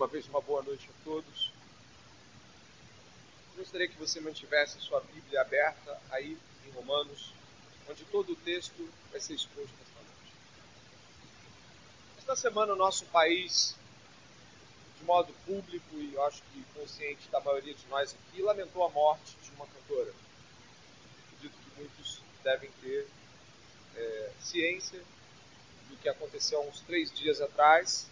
uma vez, uma boa noite a todos. Gostaria que você mantivesse a sua Bíblia aberta aí em Romanos, onde todo o texto vai ser exposto esta noite. Esta semana, o nosso país, de modo público e eu acho que consciente da maioria de nós aqui, lamentou a morte de uma cantora. Acredito que muitos devem ter é, ciência do que aconteceu há uns três dias atrás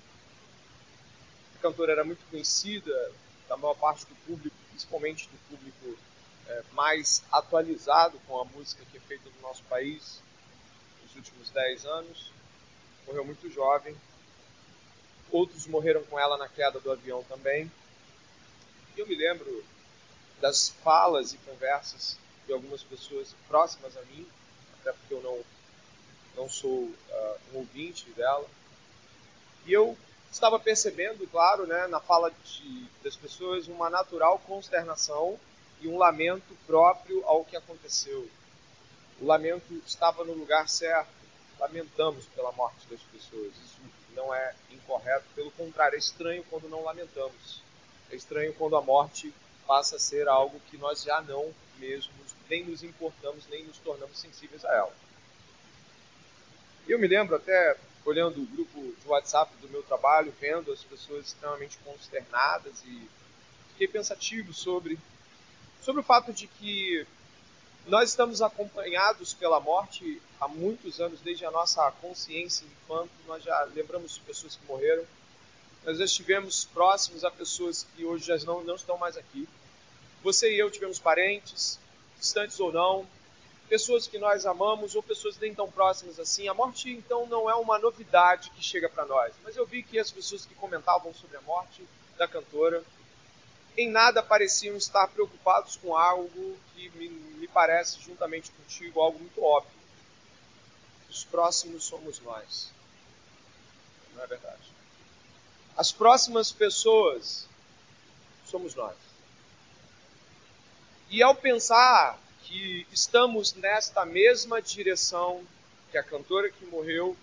cantora era muito conhecida da maior parte do público, principalmente do público é, mais atualizado com a música que é feita no nosso país nos últimos 10 anos. Morreu muito jovem. Outros morreram com ela na queda do avião também. E eu me lembro das falas e conversas de algumas pessoas próximas a mim, até porque eu não, não sou uh, um ouvinte dela. E eu estava percebendo, claro, né, na fala de, das pessoas, uma natural consternação e um lamento próprio ao que aconteceu. O lamento estava no lugar certo. Lamentamos pela morte das pessoas. Isso não é incorreto. Pelo contrário, é estranho quando não lamentamos. É estranho quando a morte passa a ser algo que nós já não mesmos nem nos importamos, nem nos tornamos sensíveis a ela. Eu me lembro até olhando o grupo de WhatsApp do meu trabalho, vendo as pessoas extremamente consternadas e fiquei pensativo sobre, sobre o fato de que nós estamos acompanhados pela morte há muitos anos, desde a nossa consciência enquanto nós já lembramos de pessoas que morreram, nós já estivemos próximos a pessoas que hoje já não, não estão mais aqui. Você e eu tivemos parentes, distantes ou não, pessoas que nós amamos ou pessoas nem tão próximas assim. A morte, então, não é uma novidade que chega para nós. Mas eu vi que as pessoas que comentavam sobre a morte da cantora em nada pareciam estar preocupados com algo que me, me parece, juntamente contigo, algo muito óbvio. Os próximos somos nós. Não é verdade? As próximas pessoas somos nós. E ao pensar que estamos nesta mesma direção que a cantora que morreu,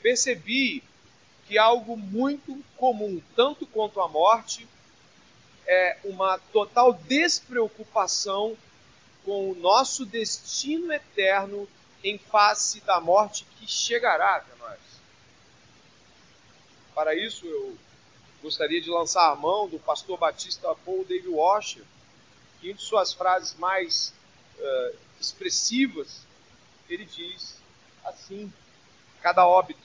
percebi que algo muito comum, tanto quanto a morte, é uma total despreocupação com o nosso destino eterno em face da morte que chegará até nós. Para isso, eu gostaria de lançar a mão do pastor batista Paul David Washer, que em suas frases mais uh, expressivas, ele diz assim: cada óbito,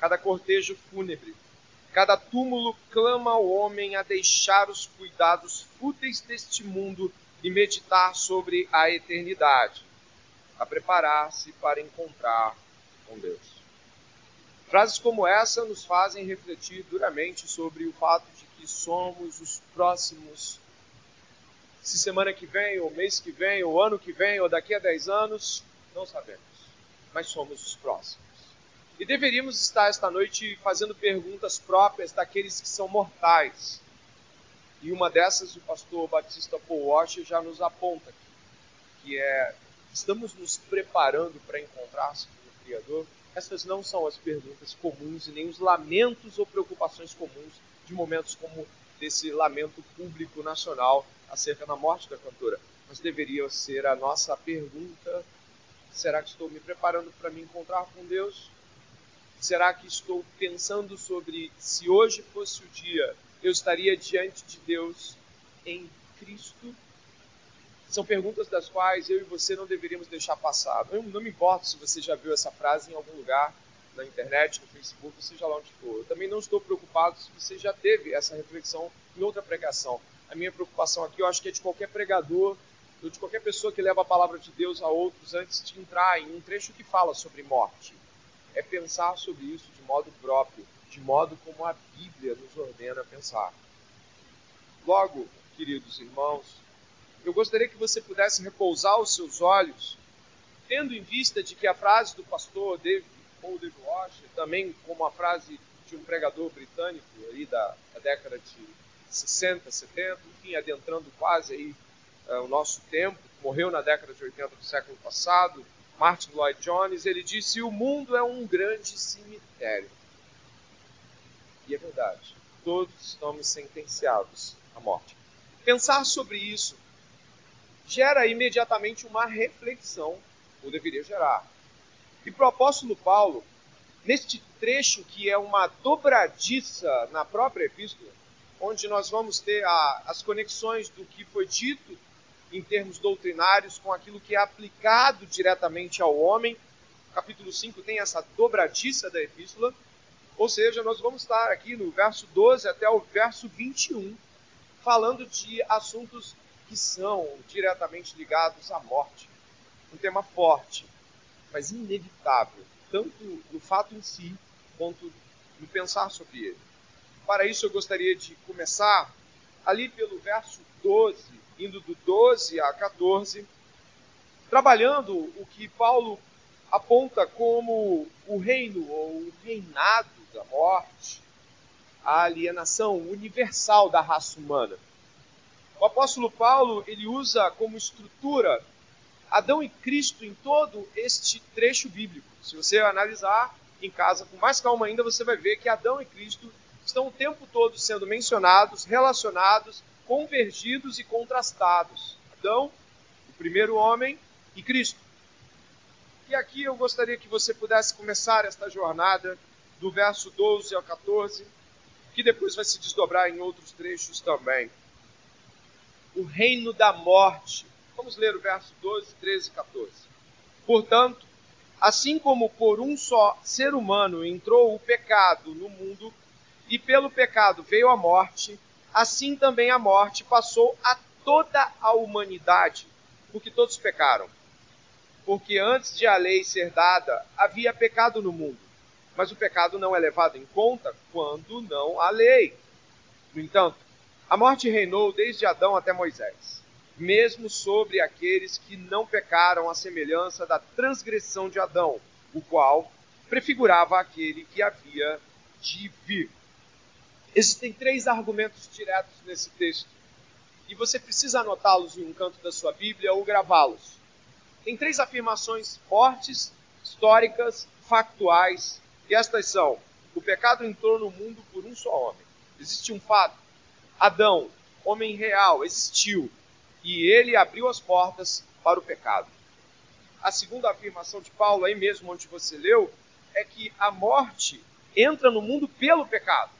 cada cortejo fúnebre, cada túmulo clama ao homem a deixar os cuidados fúteis deste mundo e meditar sobre a eternidade, a preparar-se para encontrar com Deus. Frases como essa nos fazem refletir duramente sobre o fato de que somos os próximos se semana que vem, ou mês que vem, ou ano que vem, ou daqui a 10 anos, não sabemos. Mas somos os próximos. E deveríamos estar esta noite fazendo perguntas próprias daqueles que são mortais. E uma dessas o pastor Batista Paul Washer já nos aponta aqui, que é: estamos nos preparando para encontrar-se com o Criador? Essas não são as perguntas comuns e nem os lamentos ou preocupações comuns de momentos como desse lamento público nacional acerca da morte da cantora. Mas deveria ser a nossa pergunta: será que estou me preparando para me encontrar com Deus? Será que estou pensando sobre se hoje fosse o dia, eu estaria diante de Deus em Cristo? São perguntas das quais eu e você não deveríamos deixar passar. Eu não me importo se você já viu essa frase em algum lugar, na internet, no Facebook, seja lá onde for. Eu também não estou preocupado se você já teve essa reflexão em outra pregação a minha preocupação aqui, eu acho que é de qualquer pregador, ou de qualquer pessoa que leva a palavra de Deus a outros antes de entrar em um trecho que fala sobre morte. É pensar sobre isso de modo próprio, de modo como a Bíblia nos ordena pensar. Logo, queridos irmãos, eu gostaria que você pudesse repousar os seus olhos, tendo em vista de que a frase do pastor David, Paul David Washer, também como a frase de um pregador britânico aí da, da década de 60, 70, enfim, adentrando quase aí uh, o nosso tempo, morreu na década de 80 do século passado, Martin Lloyd Jones, ele disse: O mundo é um grande cemitério. E é verdade. todos estamos sentenciados à morte. Pensar sobre isso gera imediatamente uma reflexão, ou deveria gerar. E para o apóstolo Paulo, neste trecho que é uma dobradiça na própria epístola, onde nós vamos ter a, as conexões do que foi dito em termos doutrinários com aquilo que é aplicado diretamente ao homem. Capítulo 5 tem essa dobradiça da epístola, ou seja, nós vamos estar aqui no verso 12 até o verso 21, falando de assuntos que são diretamente ligados à morte. Um tema forte, mas inevitável, tanto no fato em si, quanto no pensar sobre ele. Para isso, eu gostaria de começar ali pelo verso 12, indo do 12 a 14, trabalhando o que Paulo aponta como o reino ou o reinado da morte, a alienação universal da raça humana. O apóstolo Paulo ele usa como estrutura Adão e Cristo em todo este trecho bíblico. Se você analisar em casa com mais calma ainda, você vai ver que Adão e Cristo estão o tempo todo sendo mencionados, relacionados, convergidos e contrastados. Adão, o primeiro homem, e Cristo. E aqui eu gostaria que você pudesse começar esta jornada do verso 12 ao 14, que depois vai se desdobrar em outros trechos também. O reino da morte. Vamos ler o verso 12, 13 e 14. Portanto, assim como por um só ser humano entrou o pecado no mundo, e pelo pecado veio a morte, assim também a morte passou a toda a humanidade, porque todos pecaram. Porque antes de a lei ser dada, havia pecado no mundo mas o pecado não é levado em conta quando não há lei. No entanto, a morte reinou desde Adão até Moisés, mesmo sobre aqueles que não pecaram à semelhança da transgressão de Adão, o qual prefigurava aquele que havia de vir. Existem três argumentos diretos nesse texto, e você precisa anotá-los em um canto da sua Bíblia ou gravá-los. Tem três afirmações fortes, históricas, factuais e estas são: o pecado entrou no mundo por um só homem. Existe um fato. Adão, homem real, existiu. E ele abriu as portas para o pecado. A segunda afirmação de Paulo, aí mesmo onde você leu, é que a morte entra no mundo pelo pecado.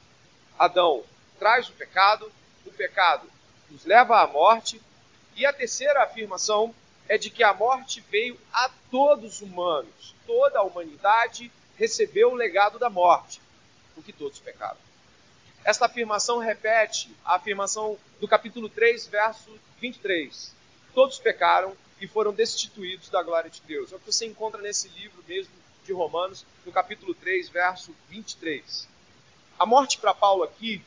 Adão traz o pecado, o pecado nos leva à morte. E a terceira afirmação é de que a morte veio a todos os humanos, toda a humanidade recebeu o legado da morte, porque todos pecaram. Esta afirmação repete a afirmação do capítulo 3, verso 23. Todos pecaram e foram destituídos da glória de Deus. É o que você encontra nesse livro mesmo de Romanos, no capítulo 3, verso 23. A morte para Paulo aqui,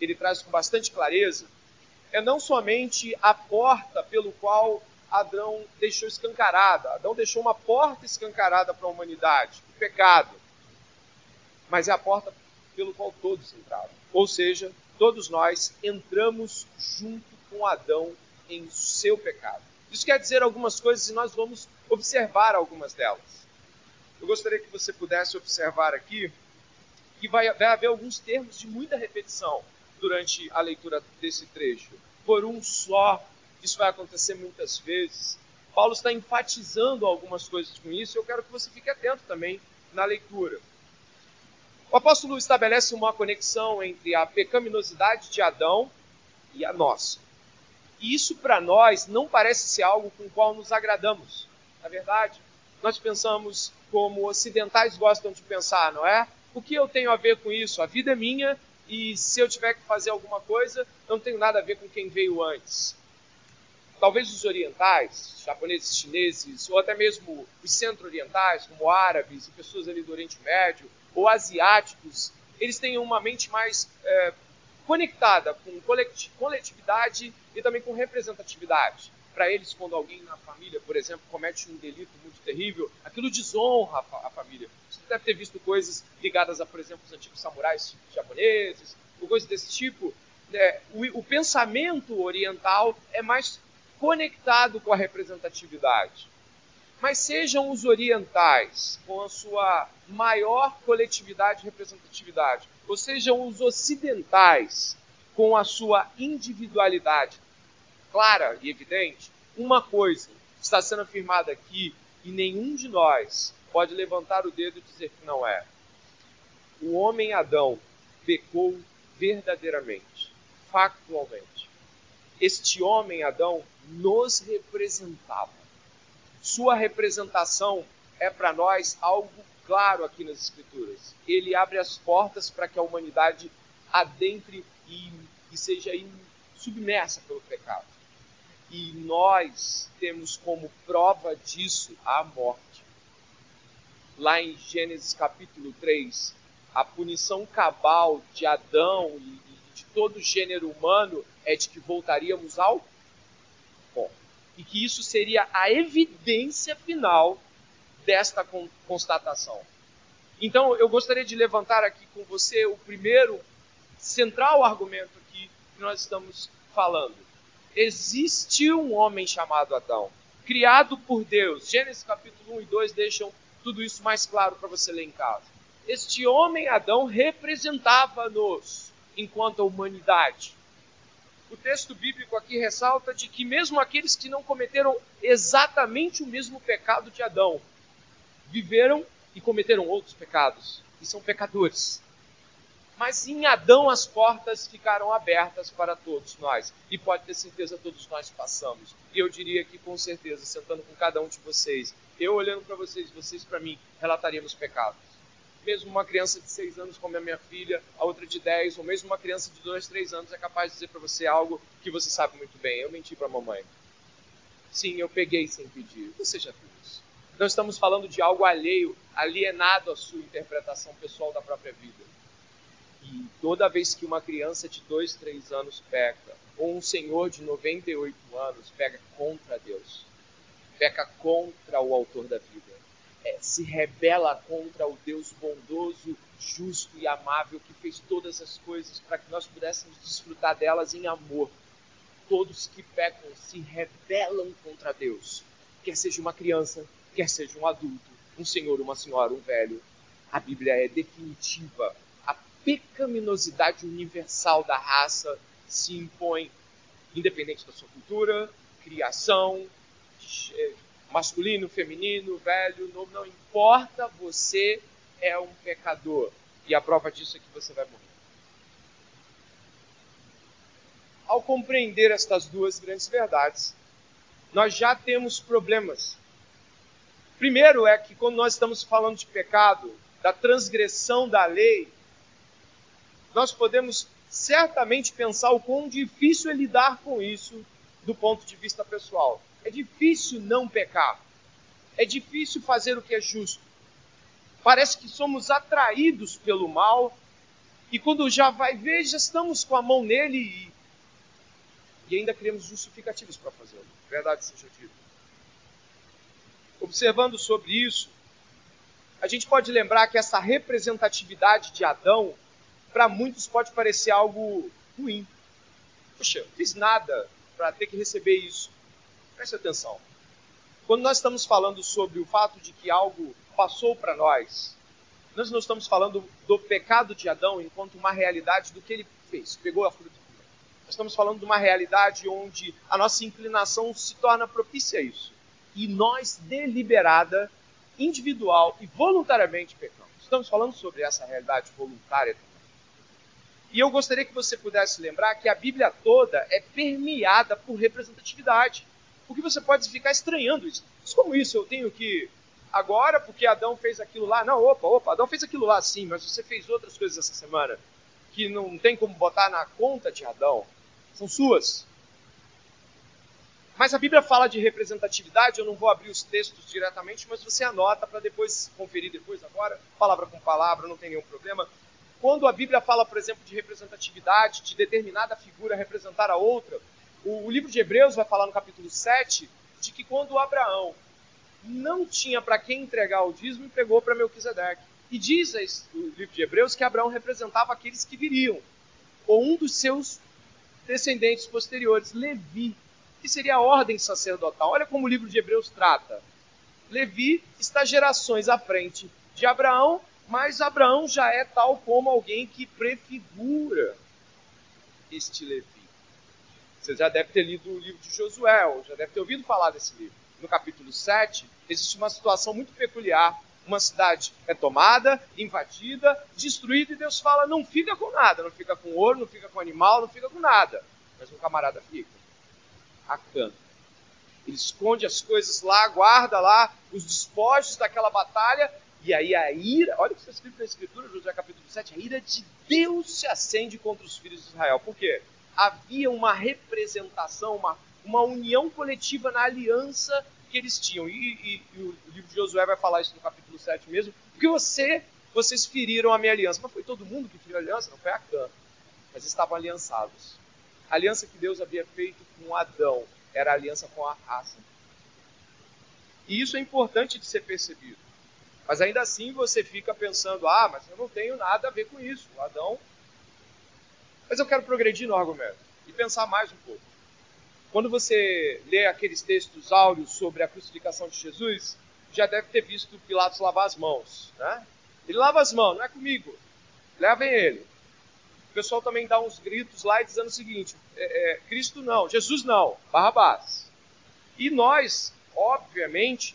ele traz com bastante clareza, é não somente a porta pelo qual Adão deixou escancarada. Adão deixou uma porta escancarada para a humanidade, o pecado. Mas é a porta pelo qual todos entraram. Ou seja, todos nós entramos junto com Adão em seu pecado. Isso quer dizer algumas coisas e nós vamos observar algumas delas. Eu gostaria que você pudesse observar aqui que vai, haver alguns termos de muita repetição durante a leitura desse trecho. Por um só isso vai acontecer muitas vezes. Paulo está enfatizando algumas coisas com isso, eu quero que você fique atento também na leitura. O apóstolo estabelece uma conexão entre a pecaminosidade de Adão e a nossa. E isso para nós não parece ser algo com o qual nos agradamos. Na verdade, nós pensamos como ocidentais gostam de pensar, não é? O que eu tenho a ver com isso? A vida é minha e se eu tiver que fazer alguma coisa, não tenho nada a ver com quem veio antes talvez os orientais, japoneses, chineses, ou até mesmo os centro-orientais, como árabes e pessoas ali do Oriente Médio, ou asiáticos, eles têm uma mente mais é, conectada com coletividade e também com representatividade. Para eles, quando alguém na família, por exemplo, comete um delito muito terrível, aquilo desonra a família. Você deve ter visto coisas ligadas a, por exemplo, os antigos samurais japoneses, ou coisas desse tipo. É, o, o pensamento oriental é mais conectado com a representatividade. Mas sejam os orientais, com a sua maior coletividade e representatividade, ou sejam os ocidentais, com a sua individualidade clara e evidente, uma coisa está sendo afirmada aqui e nenhum de nós pode levantar o dedo e dizer que não é. O homem Adão pecou verdadeiramente, factualmente. Este homem Adão nos representava. Sua representação é para nós algo claro aqui nas Escrituras. Ele abre as portas para que a humanidade adentre e, e seja submersa pelo pecado. E nós temos como prova disso a morte. Lá em Gênesis capítulo 3, a punição cabal de Adão e de todo o gênero humano é de que voltaríamos ao. E que isso seria a evidência final desta constatação. Então, eu gostaria de levantar aqui com você o primeiro central argumento que nós estamos falando existe um homem chamado Adão, criado por Deus. Gênesis capítulo 1 e 2 deixam tudo isso mais claro para você ler em casa. Este homem Adão representava-nos enquanto humanidade. O texto bíblico aqui ressalta de que mesmo aqueles que não cometeram exatamente o mesmo pecado de Adão, viveram e cometeram outros pecados, e são pecadores. Mas em Adão as portas ficaram abertas para todos nós. E pode ter certeza, todos nós passamos. E eu diria que com certeza, sentando com cada um de vocês, eu olhando para vocês, vocês para mim, relataríamos pecados. Mesmo uma criança de 6 anos como a minha filha, a outra de 10, ou mesmo uma criança de 2, 3 anos é capaz de dizer para você algo que você sabe muito bem. Eu menti para a mamãe. Sim, eu peguei sem pedir. Você já viu isso. Não estamos falando de algo alheio, alienado à sua interpretação pessoal da própria vida. E toda vez que uma criança de 2, 3 anos peca, ou um senhor de 98 anos pega contra Deus, peca contra o autor da vida, se rebela contra o Deus bondoso, justo e amável que fez todas as coisas para que nós pudéssemos desfrutar delas em amor. Todos que pecam se rebelam contra Deus, quer seja uma criança, quer seja um adulto, um senhor, uma senhora, um velho. A Bíblia é definitiva pecaminosidade universal da raça se impõe, independente da sua cultura, criação, é, masculino, feminino, velho, novo, não importa, você é um pecador. E a prova disso é que você vai morrer. Ao compreender estas duas grandes verdades, nós já temos problemas. Primeiro é que quando nós estamos falando de pecado, da transgressão da lei, nós podemos certamente pensar o quão difícil é lidar com isso do ponto de vista pessoal. É difícil não pecar. É difícil fazer o que é justo. Parece que somos atraídos pelo mal e quando já vai ver, já estamos com a mão nele e, e ainda criamos justificativos para fazê-lo. Verdade seja dita. Observando sobre isso, a gente pode lembrar que essa representatividade de Adão para muitos pode parecer algo ruim. Puxa, fiz nada para ter que receber isso. Preste atenção. Quando nós estamos falando sobre o fato de que algo passou para nós, nós não estamos falando do pecado de Adão enquanto uma realidade do que ele fez, pegou a fruta. Nós estamos falando de uma realidade onde a nossa inclinação se torna propícia a isso. E nós, deliberada, individual e voluntariamente pecamos. Estamos falando sobre essa realidade voluntária e eu gostaria que você pudesse lembrar que a Bíblia toda é permeada por representatividade. Porque você pode ficar estranhando isso. Mas como isso? Eu tenho que. Agora, porque Adão fez aquilo lá. Não, opa, opa, Adão fez aquilo lá sim, mas você fez outras coisas essa semana que não tem como botar na conta de Adão. São suas. Mas a Bíblia fala de representatividade, eu não vou abrir os textos diretamente, mas você anota para depois conferir depois agora, palavra com palavra, não tem nenhum problema. Quando a Bíblia fala, por exemplo, de representatividade, de determinada figura representar a outra, o, o livro de Hebreus vai falar no capítulo 7 de que quando Abraão não tinha para quem entregar o dízimo, entregou para Melquisedeque. E diz o livro de Hebreus que Abraão representava aqueles que viriam, ou um dos seus descendentes posteriores, Levi, que seria a ordem sacerdotal. Olha como o livro de Hebreus trata. Levi está gerações à frente de Abraão Mas Abraão já é tal como alguém que prefigura este Levi. Você já deve ter lido o livro de Josué, ou já deve ter ouvido falar desse livro. No capítulo 7, existe uma situação muito peculiar. Uma cidade é tomada, invadida, destruída, e Deus fala: não fica com nada, não fica com ouro, não fica com animal, não fica com nada. Mas um camarada fica. Acã. Ele esconde as coisas lá, guarda lá os despojos daquela batalha, e aí a ira, olha o que está escrito na Escritura, Josué capítulo 7, a ira de Deus se acende contra os filhos de Israel. Por quê? Havia uma representação, uma, uma união coletiva na aliança que eles tinham. E, e, e, o livro de Josué vai falar isso no capítulo 7 mesmo, porque você, vocês feriram a minha aliança. Mas foi todo mundo que feriu a aliança? Não foi a Cã. Mas estavam aliançados. A aliança que Deus havia feito com Adão era a aliança com a raça. E isso é importante de ser percebido. Mas ainda assim você fica pensando, ah, mas eu não tenho nada a ver com isso. O Adão. Mas eu quero progredir no argumento e pensar mais um pouco. Quando você lê aqueles textos áureos sobre a crucificação de Jesus, já deve ter visto Pilatos lavar as mãos. Né? Ele lava as mãos, não é comigo. Levem ele. O pessoal também dá uns gritos lá dizendo o seguinte: é, é, Cristo não, Jesus não, Barrabás. E nós, obviamente,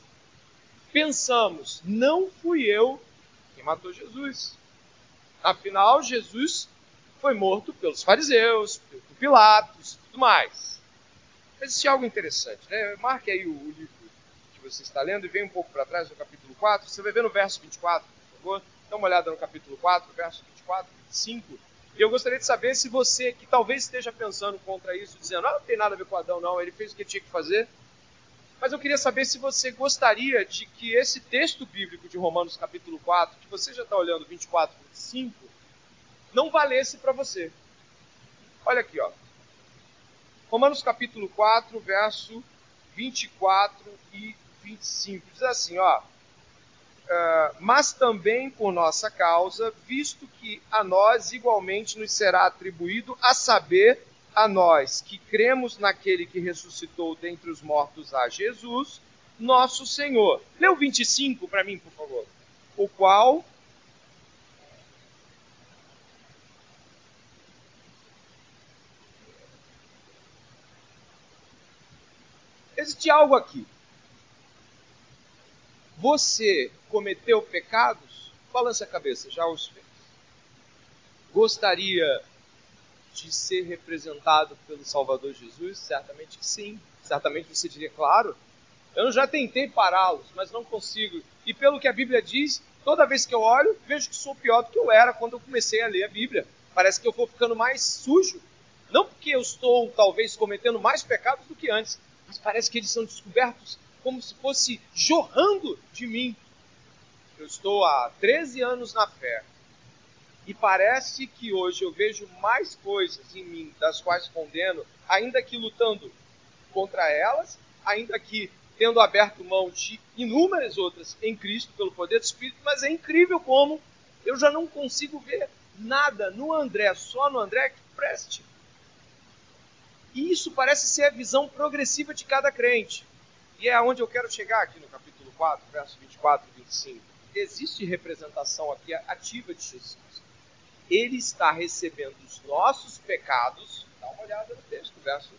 pensamos, não fui eu quem matou Jesus. Afinal, Jesus foi morto pelos fariseus, por Pilatos e tudo mais. Mas existe algo interessante, né? Marque aí o, o, livro que você está lendo e vem um pouco para trás, no capítulo 4. Você vai ver no verso 24, por favor. Dá uma olhada no capítulo 4, verso 24, 25. E eu gostaria de saber se você, que talvez esteja pensando contra isso, dizendo, ah, não tem nada a ver com Adão, não, ele fez o que tinha que fazer. Mas eu queria saber se você gostaria de que esse texto bíblico de Romanos capítulo 4, que você já está olhando 24, 25, não valesse para você. Olha aqui, ó. Romanos capítulo 4, verso 24 e 25. Diz assim, ó. Uh, mas também por nossa causa, visto que a nós igualmente nos será atribuído a saber a nós que cremos naquele que ressuscitou dentre os mortos a Jesus, nosso Senhor. O 25 para mim, por favor. O qual Existe algo aqui. Você cometeu pecados? Balance a cabeça, já os fez. Gostaria de ser representado pelo Salvador Jesus? Certamente que sim. Certamente você diria, claro. Eu já tentei pará-los, mas não consigo. E pelo que a Bíblia diz, toda vez que eu olho, vejo que sou pior do que eu era quando eu comecei a ler a Bíblia. Parece que eu vou ficando mais sujo. Não porque eu estou, talvez, cometendo mais pecados do que antes, mas parece que eles são descobertos como se fosse jorrando de mim. Eu estou há 13 anos na fé e parece que hoje eu vejo mais coisas em mim das quais condeno, ainda que lutando contra elas, ainda que tendo aberto mão de inúmeras outras em Cristo pelo poder do Espírito, mas é incrível como eu já não consigo ver nada no André, só no André que preste. E isso parece ser a visão progressiva de cada crente. E é aonde eu quero chegar aqui no capítulo 4, verso 24 e 25. Existe representação aqui ativa de Jesus. Ele está recebendo os nossos pecados. Dá uma olhada no texto, verso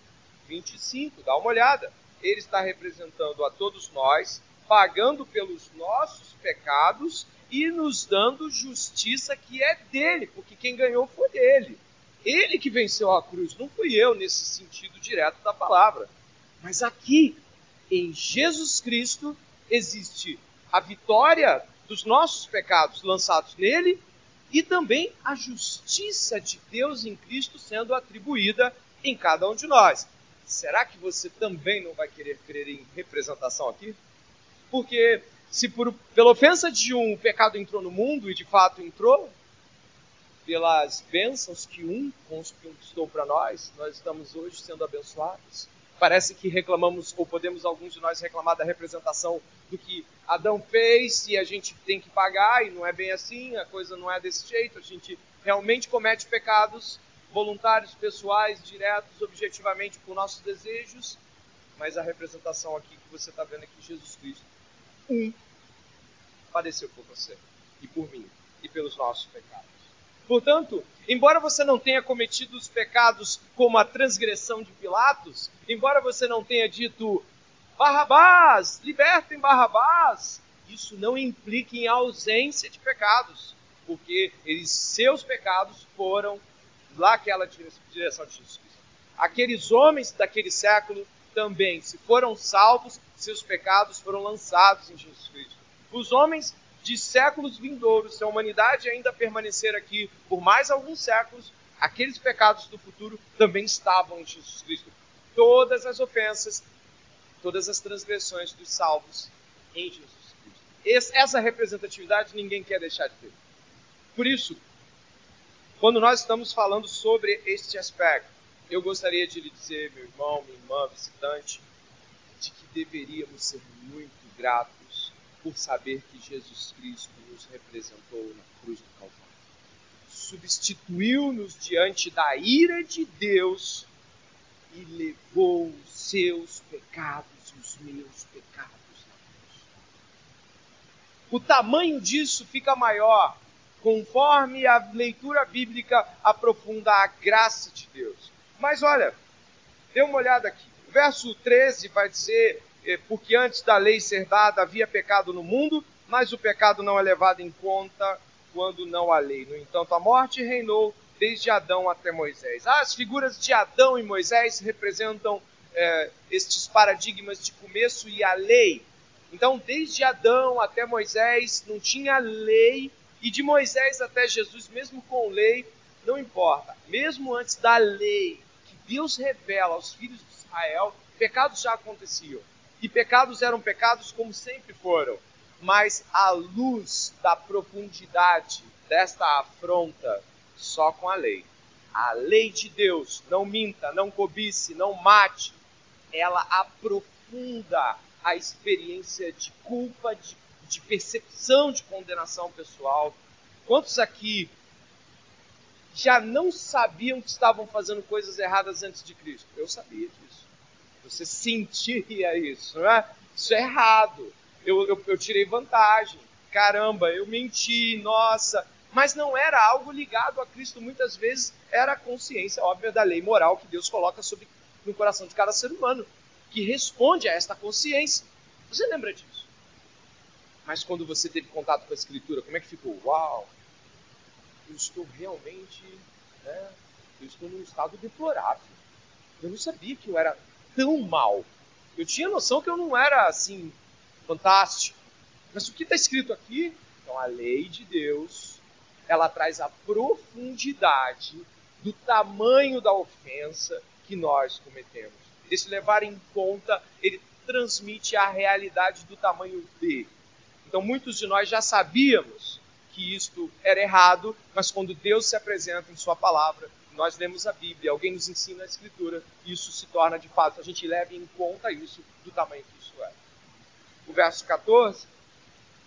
25, dá uma olhada. Ele está representando a todos nós, pagando pelos nossos pecados e nos dando justiça que é dele, porque quem ganhou foi ele. Que venceu a cruz, não fui eu nesse sentido direto da palavra. Mas aqui, em Jesus Cristo, existe a vitória dos nossos pecados lançados nele e também a justiça de Deus em Cristo sendo atribuída em cada um de nós. Será que você também não vai querer crer em representação aqui? Porque se por, pela ofensa de um o pecado entrou no mundo e de fato entrou, pelas bênçãos que um conquistou para nós, nós estamos hoje sendo abençoados. Parece que reclamamos, ou podemos alguns de nós reclamar da representação do que Adão fez e a gente tem que pagar, e não é bem assim, a coisa não é desse jeito, a gente realmente comete pecados voluntários, pessoais, diretos, objetivamente por nossos desejos, mas a representação aqui que você está vendo aqui, Jesus Cristo, um, padeceu por você e por mim e pelos nossos pecados. Portanto, embora você não tenha cometido os pecados como a transgressão de Pilatos, embora você não tenha dito Barrabás, libertem Barrabás, isso não implica em ausência de pecados, porque eles, seus pecados foram lá aquela direção de Jesus Cristo. Aqueles homens daquele século também, se foram salvos, seus pecados foram lançados em Jesus Cristo. Os homens de séculos vindouros, se a humanidade ainda permanecer aqui por mais alguns séculos, aqueles pecados do futuro também estavam em Jesus Cristo. Todas as ofensas, todas as transgressões dos salvos em Jesus Cristo. Essa representatividade ninguém quer deixar de ter. Por isso, quando nós estamos falando sobre este aspecto, eu gostaria de lhe dizer, meu irmão, minha irmã, visitante, de que deveríamos ser muito gratos por saber que Jesus Cristo nos representou na cruz do Calvário. Substituiu-nos diante da ira de Deus e levou os seus pecados e os meus pecados na cruz. O tamanho disso fica maior conforme a leitura bíblica aprofunda a graça de Deus. Mas olha, dê uma olhada aqui. O verso 13 vai dizer: Porque antes da lei ser dada havia pecado no mundo, mas o pecado não é levado em conta quando não há lei. No entanto, a morte reinou desde Adão até Moisés. Ah, as figuras de Adão e Moisés representam eh, estes paradigmas de começo e a lei. Então, desde Adão até Moisés, não tinha lei e de Moisés até Jesus, mesmo com lei, não importa. Mesmo antes da lei que Deus revela aos filhos de Israel, pecados já aconteciam. E pecados eram pecados como sempre foram. Mas a luz da profundidade desta afronta só com a lei. A lei de Deus, não minta, não cobice, não mate, ela aprofunda a experiência de culpa, de de percepção de condenação pessoal. Quantos aqui já não sabiam que estavam fazendo coisas erradas antes de Cristo? Eu sabia disso. Você sentia isso, não é? Isso é errado. Eu, eu, eu tirei vantagem. Caramba, eu menti, nossa. Mas não era algo ligado a Cristo. Muitas vezes era a consciência óbvia da lei moral que Deus coloca sobre, no coração de cada ser humano, que responde a esta consciência. Você lembra disso? Mas quando você teve contato com a Escritura, como é que ficou? Uau! Eu estou realmente. Né, eu estou num estado deplorável. Eu não sabia que eu era tão mal. Eu tinha noção que eu não era assim, fantástico. Mas o que está escrito aqui? Então, a lei de Deus, ela traz a profundidade do tamanho da ofensa que nós cometemos. Esse levar em conta, ele transmite a realidade do tamanho dele. Então, muitos de nós já sabíamos que isto era errado, mas quando Deus se apresenta em Sua palavra, nós lemos a Bíblia, alguém nos ensina a Escritura, isso se torna de fato, a gente leva em conta isso do tamanho que isso é. O verso 14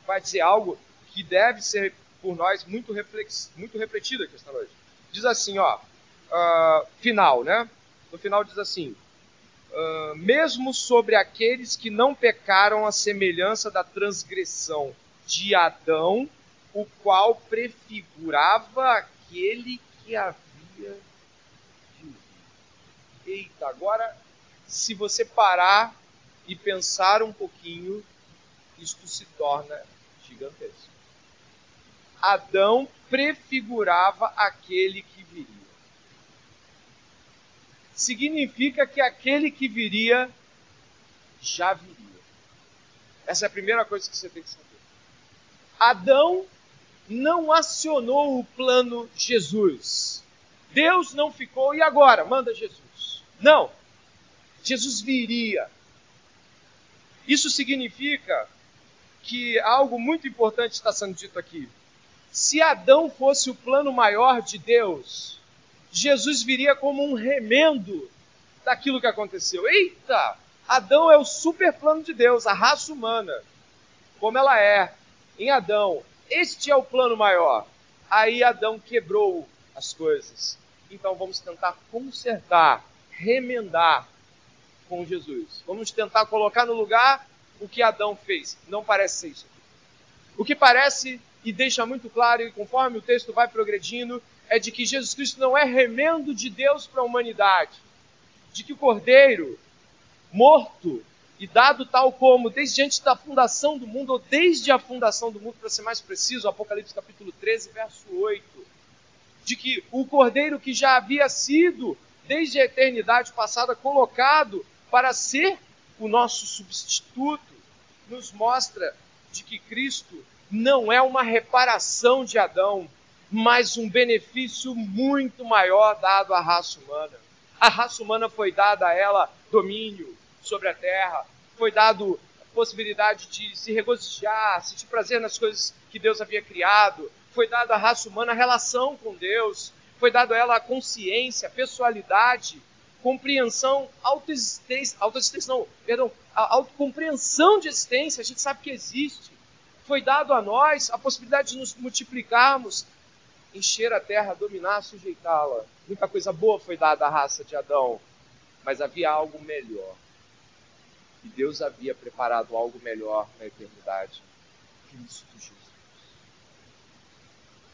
vai dizer algo que deve ser por nós muito, reflex, muito refletido aqui esta noite. Diz assim, ó, uh, final, né? No final diz assim: uh, mesmo sobre aqueles que não pecaram a semelhança da transgressão de Adão, o qual prefigurava aquele que havia de vir. Eita, agora, se você parar e pensar um pouquinho, isto se torna gigantesco. Adão prefigurava aquele que viria significa que aquele que viria já viria. Essa é a primeira coisa que você tem que saber. Adão não acionou o plano Jesus. Deus não ficou, e agora? Manda Jesus. Não. Jesus viria. Isso significa que algo muito importante está sendo dito aqui. Se Adão fosse o plano maior de Deus, Jesus viria como um remendo daquilo que aconteceu. Eita! Adão é o super plano de Deus, a raça humana, como ela é em Adão. Este é o plano maior. Aí Adão quebrou as coisas. Então vamos tentar consertar, remendar com Jesus. Vamos tentar colocar no lugar o que Adão fez. Não parece ser isso. O que parece e deixa muito claro, e conforme o texto vai progredindo, é de que Jesus Cristo não é remendo de Deus para a humanidade, de que o Cordeiro, morto e dado tal como desde antes da fundação do mundo, ou desde a fundação do mundo, para ser mais preciso, Apocalipse capítulo 13, verso 8, de que o Cordeiro que já havia sido, desde a eternidade passada, colocado para ser o nosso substituto, nos mostra de que Cristo não é uma reparação de Adão, mas um benefício muito maior dado à raça humana. A raça humana foi dada a ela domínio sobre a terra, foi dado a possibilidade de se regozijar, sentir prazer nas coisas que Deus havia criado, foi dada à raça humana a relação com Deus, foi dado a ela a consciência, a pessoalidade, compreensão, autoexistência, autoexistência não, perdão, a autocompreensão de existência, a gente sabe que existe. Foi dado a nós a possibilidade de nos multiplicarmos, encher a terra, dominar, sujeitá-la. Muita coisa boa foi dada à raça de Adão, mas havia algo melhor. E Deus havia preparado algo melhor na eternidade. Cristo Jesus.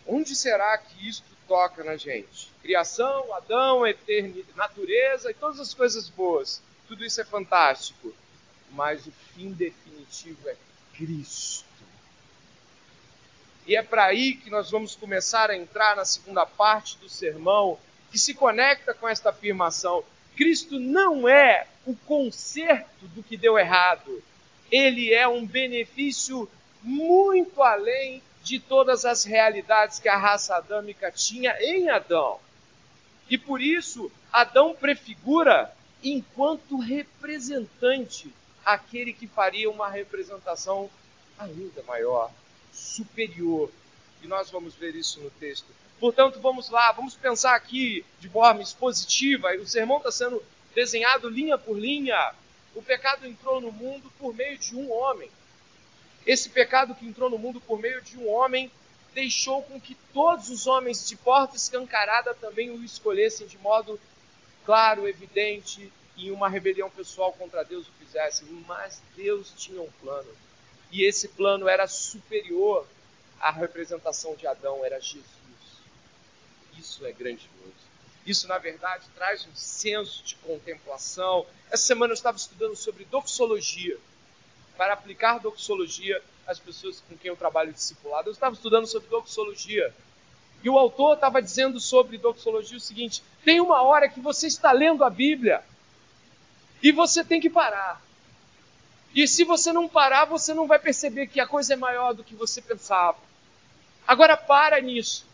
Onde será que isto toca na gente? Criação, Adão, eternidade, natureza e todas as coisas boas. Tudo isso é fantástico. Mas o fim definitivo é Cristo. E é para aí que nós vamos começar a entrar na segunda parte do sermão, que se conecta com esta afirmação. Cristo não é o conserto do que deu errado. Ele é um benefício muito além de todas as realidades que a raça adâmica tinha em Adão. E por isso, Adão prefigura enquanto representante aquele que faria uma representação ainda maior, superior. E nós vamos ver isso no texto. Portanto, vamos lá, vamos pensar aqui de forma expositiva. O sermão está sendo desenhado linha por linha. O pecado entrou no mundo por meio de um homem. Esse pecado que entrou no mundo por meio de um homem deixou com que todos os homens de porta escancarada também o escolhessem de modo claro, evidente, e uma rebelião pessoal contra Deus o fizessem. Mas Deus tinha um plano. E esse plano era superior à representação de Adão, era Jesus. Isso é grandioso. Isso, na verdade, traz um senso de contemplação. Essa semana eu estava estudando sobre doxologia para aplicar doxologia às pessoas com quem eu trabalho discipulado. Eu estava estudando sobre doxologia. E o autor estava dizendo sobre doxologia o seguinte: tem uma hora que você está lendo a Bíblia e você tem que parar. E se você não parar, você não vai perceber que a coisa é maior do que você pensava. Agora para nisso.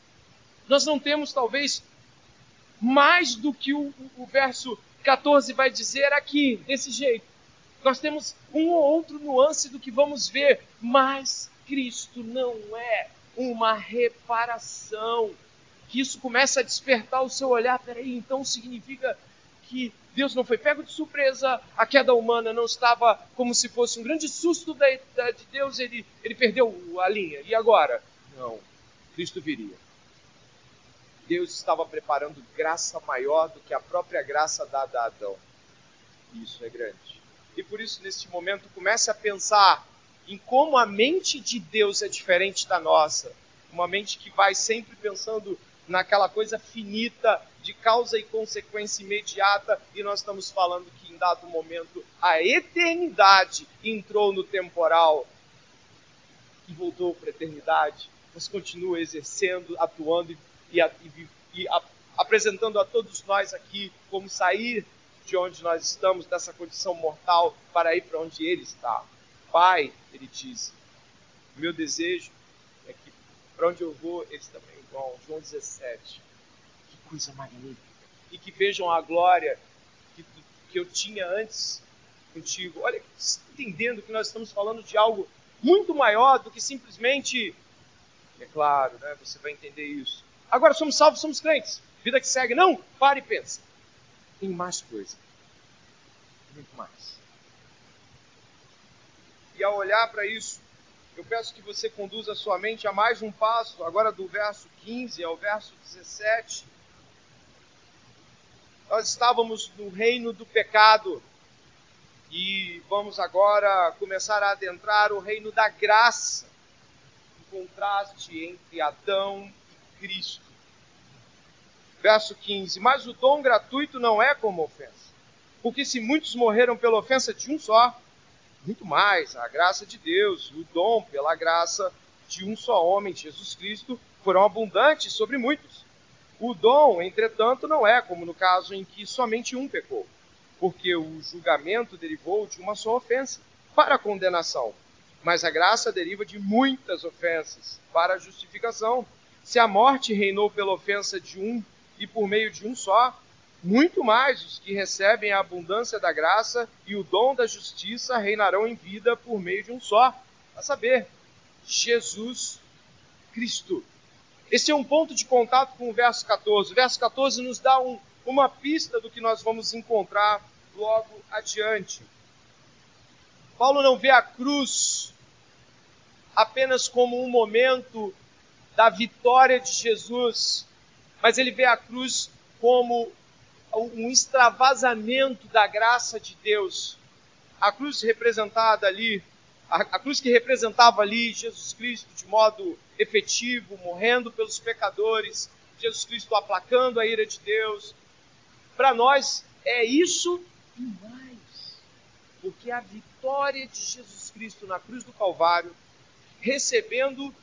Nós não temos, talvez, mais do que o, o verso 14 vai dizer aqui, desse jeito. Nós temos um ou outro nuance do que vamos ver, mas Cristo não é uma reparação. Que isso começa a despertar o seu olhar. Peraí, então significa que Deus não foi pego de surpresa, a queda humana não estava como se fosse um grande susto de Deus, ele, ele perdeu a linha. E agora? Não, Cristo viria. Deus estava preparando graça maior do que a própria graça dada a Adão. Isso é grande. E por isso, neste momento, comece a pensar em como a mente de Deus é diferente da nossa. Uma mente que vai sempre pensando naquela coisa finita, de causa e consequência imediata, e nós estamos falando que em dado momento a eternidade entrou no temporal e voltou para a eternidade, mas continua exercendo, atuando e, e, e a, apresentando a todos nós aqui como sair de onde nós estamos, dessa condição mortal, para ir para onde Ele está. Pai, Ele diz, meu desejo é que para onde eu vou, eles também vão. João 17. Que coisa magnífica. E que vejam a glória que, que eu tinha antes contigo. Olha, entendendo que nós estamos falando de algo muito maior do que simplesmente. É claro, né? Você vai entender isso. Agora somos salvos, somos crentes. Vida que segue. Não, pare e pensa em mais coisa. Muito mais. E ao olhar para isso, eu peço que você conduza a sua mente a mais um passo, agora do verso 15 ao verso 17. Nós estávamos no reino do pecado e vamos agora começar a adentrar o reino da graça. contraste entre Adão e Cristo. Verso 15: Mas o dom gratuito não é como ofensa. Porque se muitos morreram pela ofensa de um só, muito mais a graça de Deus o dom pela graça de um só homem, Jesus Cristo, foram abundantes sobre muitos. O dom, entretanto, não é como no caso em que somente um pecou, porque o julgamento derivou de uma só ofensa, para a condenação. Mas a graça deriva de muitas ofensas, para a justificação. Se a morte reinou pela ofensa de um e por meio de um só, muito mais os que recebem a abundância da graça e o dom da justiça reinarão em vida por meio de um só, a saber, Jesus Cristo. Esse é um ponto de contato com o verso 14. O verso 14 nos dá um, uma pista do que nós vamos encontrar logo adiante. Paulo não vê a cruz apenas como um momento da vitória de Jesus, mas ele vê a cruz como um extravasamento da graça de Deus. A cruz representada ali, a, a cruz que representava ali Jesus Cristo de modo efetivo, morrendo pelos pecadores, Jesus Cristo aplacando a ira de Deus. Para nós é isso e mais. Porque a vitória de Jesus Cristo na cruz do Calvário, recebendo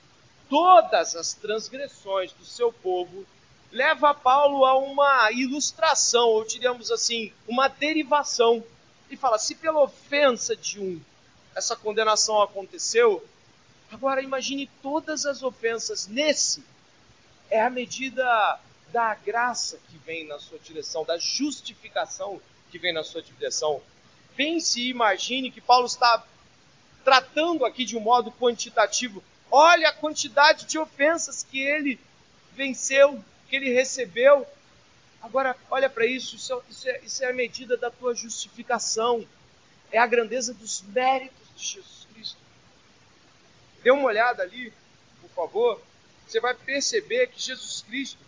todas as transgressões do seu povo, leva Paulo a uma ilustração, ou diríamos assim, uma derivação. E fala: se pela ofensa de um essa condenação aconteceu, agora imagine todas as ofensas nesse. É a medida da graça que vem na sua direção, da justificação que vem na sua direção. Pense e imagine que Paulo está tratando aqui de um modo quantitativo. Olha a quantidade de ofensas que ele venceu, que ele recebeu. Agora, olha para isso, isso, isso, é, isso é a medida da tua justificação. É a grandeza dos méritos de Jesus Cristo. Dê uma olhada ali, por favor. Você vai perceber que Jesus Cristo,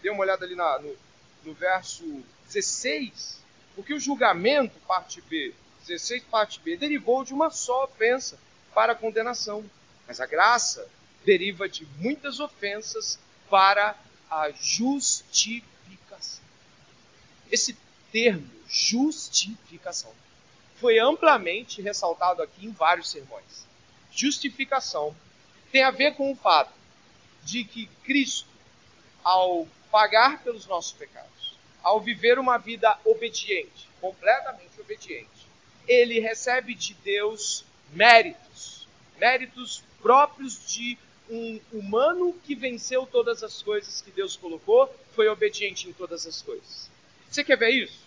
dê uma olhada ali na, no, no verso 16, porque o julgamento, parte B, 16, parte B, derivou de uma só ofensa para a condenação. Mas a graça deriva de muitas ofensas para a justificação. Esse termo, justificação, foi amplamente ressaltado aqui em vários sermões. Justificação tem a ver com o fato de que Cristo, ao pagar pelos nossos pecados, ao viver uma vida obediente, completamente obediente, ele recebe de Deus méritos, méritos próprios de um humano que venceu todas as coisas que Deus colocou, foi obediente em todas as coisas. Você quer ver isso?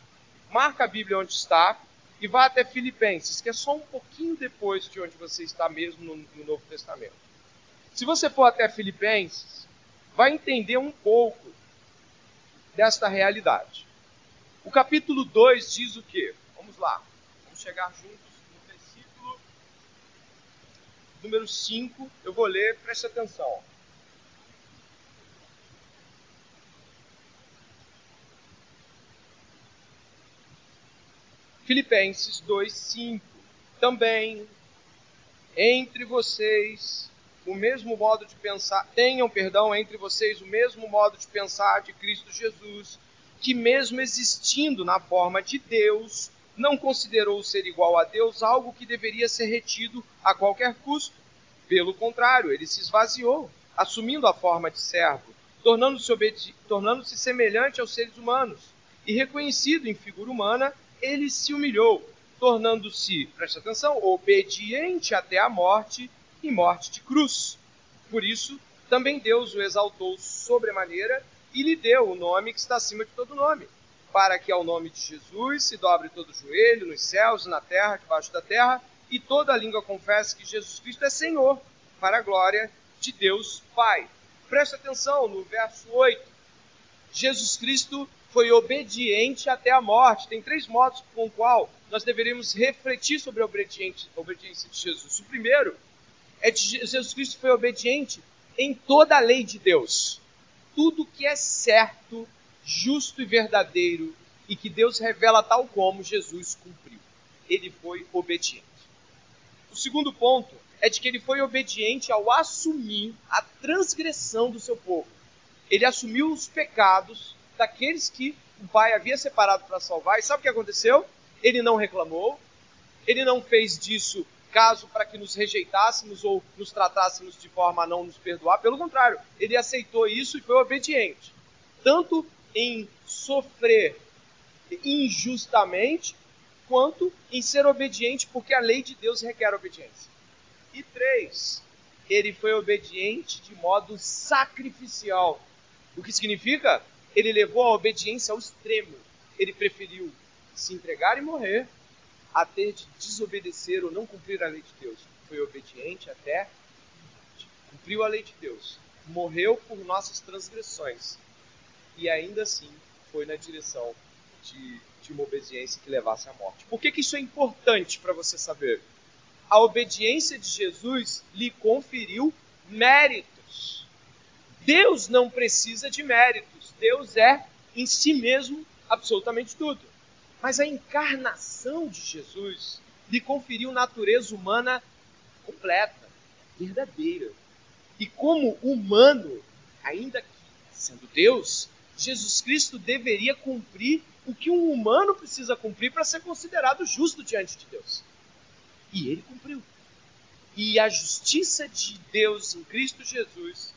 Marca a Bíblia onde está e vá até Filipenses, que é só um pouquinho depois de onde você está mesmo no, no Novo Testamento. Se você for até Filipenses, vai entender um pouco desta realidade. O capítulo 2 diz o quê? Vamos lá, vamos chegar juntos número 5, eu vou ler, preste atenção. Filipenses 2:5 Também entre vocês o mesmo modo de pensar, tenham, perdão, entre vocês o mesmo modo de pensar de Cristo Jesus, que mesmo existindo na forma de Deus, não considerou ser igual a Deus algo que deveria ser retido a qualquer custo. Pelo contrário, ele se esvaziou, assumindo a forma de servo, tornando-se tornando semelhante aos seres humanos. E reconhecido em figura humana, ele se humilhou, tornando-se, preste atenção, obediente até a morte e morte de cruz. Por isso, também Deus o exaltou sobremaneira e lhe deu o nome que está acima de todo nome para que ao nome de Jesus se dobre todo o joelho nos céus, na terra, debaixo da terra, e toda língua confesse que Jesus Cristo é Senhor, para a glória de Deus Pai. Preste atenção no verso 8. Jesus Cristo foi obediente até a morte. Tem três modos com o qual nós deveríamos refletir sobre a obediência, de Jesus. O primeiro é de Jesus Cristo foi obediente em toda a lei de Deus. Tudo que é certo justo e verdadeiro e que Deus revela tal como Jesus cumpriu. Ele foi obediente. O segundo ponto é de que ele foi obediente ao assumir a transgressão do seu povo. Ele assumiu os pecados daqueles que o pai havia separado para salvar. E sabe o que aconteceu? Ele não reclamou, ele não fez disso caso para que nos rejeitássemos ou nos tratássemos de forma a não nos perdoar. Pelo contrário, ele aceitou isso e foi obediente. Tanto em sofrer injustamente, quanto em ser obediente, porque a lei de Deus requer obediência. E três, ele foi obediente de modo sacrificial. O que significa? Ele levou a obediência ao extremo. Ele preferiu se entregar e morrer a ter de desobedecer ou não cumprir a lei de Deus. Foi obediente até cumpriu a lei de Deus, morreu por nossas transgressões e ainda assim foi na direção de, de uma obediência que levasse à morte. Por que, que isso é importante para você saber? A obediência de Jesus lhe conferiu méritos. Deus não precisa de méritos. Deus é em si mesmo absolutamente tudo. Mas a encarnação de Jesus lhe conferiu natureza humana completa, verdadeira. E como humano, ainda que sendo Deus, Jesus Cristo deveria cumprir o que um humano precisa cumprir para ser considerado justo diante de Deus. E ele cumpriu. E a justiça de Deus em Cristo Jesus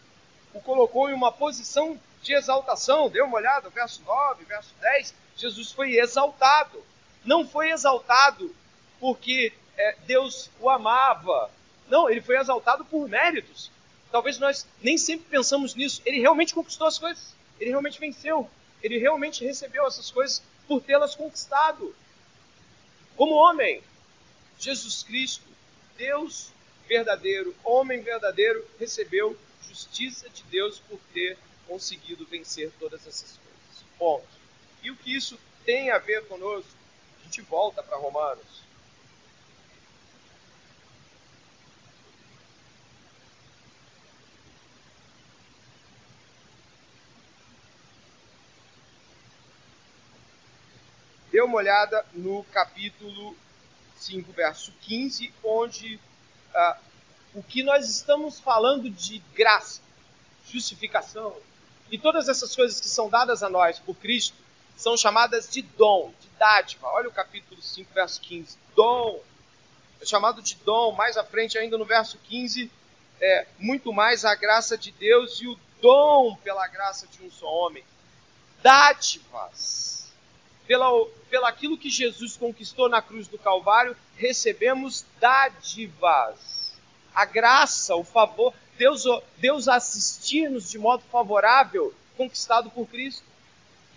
o colocou em uma posição de exaltação. Dê uma olhada, verso 9, verso 10. Jesus foi exaltado. Não foi exaltado porque é, Deus o amava. Não, ele foi exaltado por méritos. Talvez nós nem sempre pensamos nisso. Ele realmente conquistou as coisas. Ele realmente venceu. Ele realmente recebeu essas coisas por tê-las conquistado. Como homem, Jesus Cristo, Deus verdadeiro, homem verdadeiro, recebeu justiça de Deus por ter conseguido vencer todas essas coisas. Ponto. E o que isso tem a ver conosco? A gente volta para Romanos. Uma olhada no capítulo 5, verso 15, onde ah, o que nós estamos falando de graça, justificação e todas essas coisas que são dadas a nós por Cristo são chamadas de dom, de dádiva. Olha o capítulo 5, verso 15. Dom. É chamado de dom. Mais à frente, ainda no verso 15, é muito mais a graça de Deus e o dom pela graça de um só homem. Dádivas. Pela, pela aquilo que Jesus conquistou na cruz do Calvário, recebemos dádivas. A graça, o favor, Deus, Deus assistir-nos de modo favorável, conquistado por Cristo.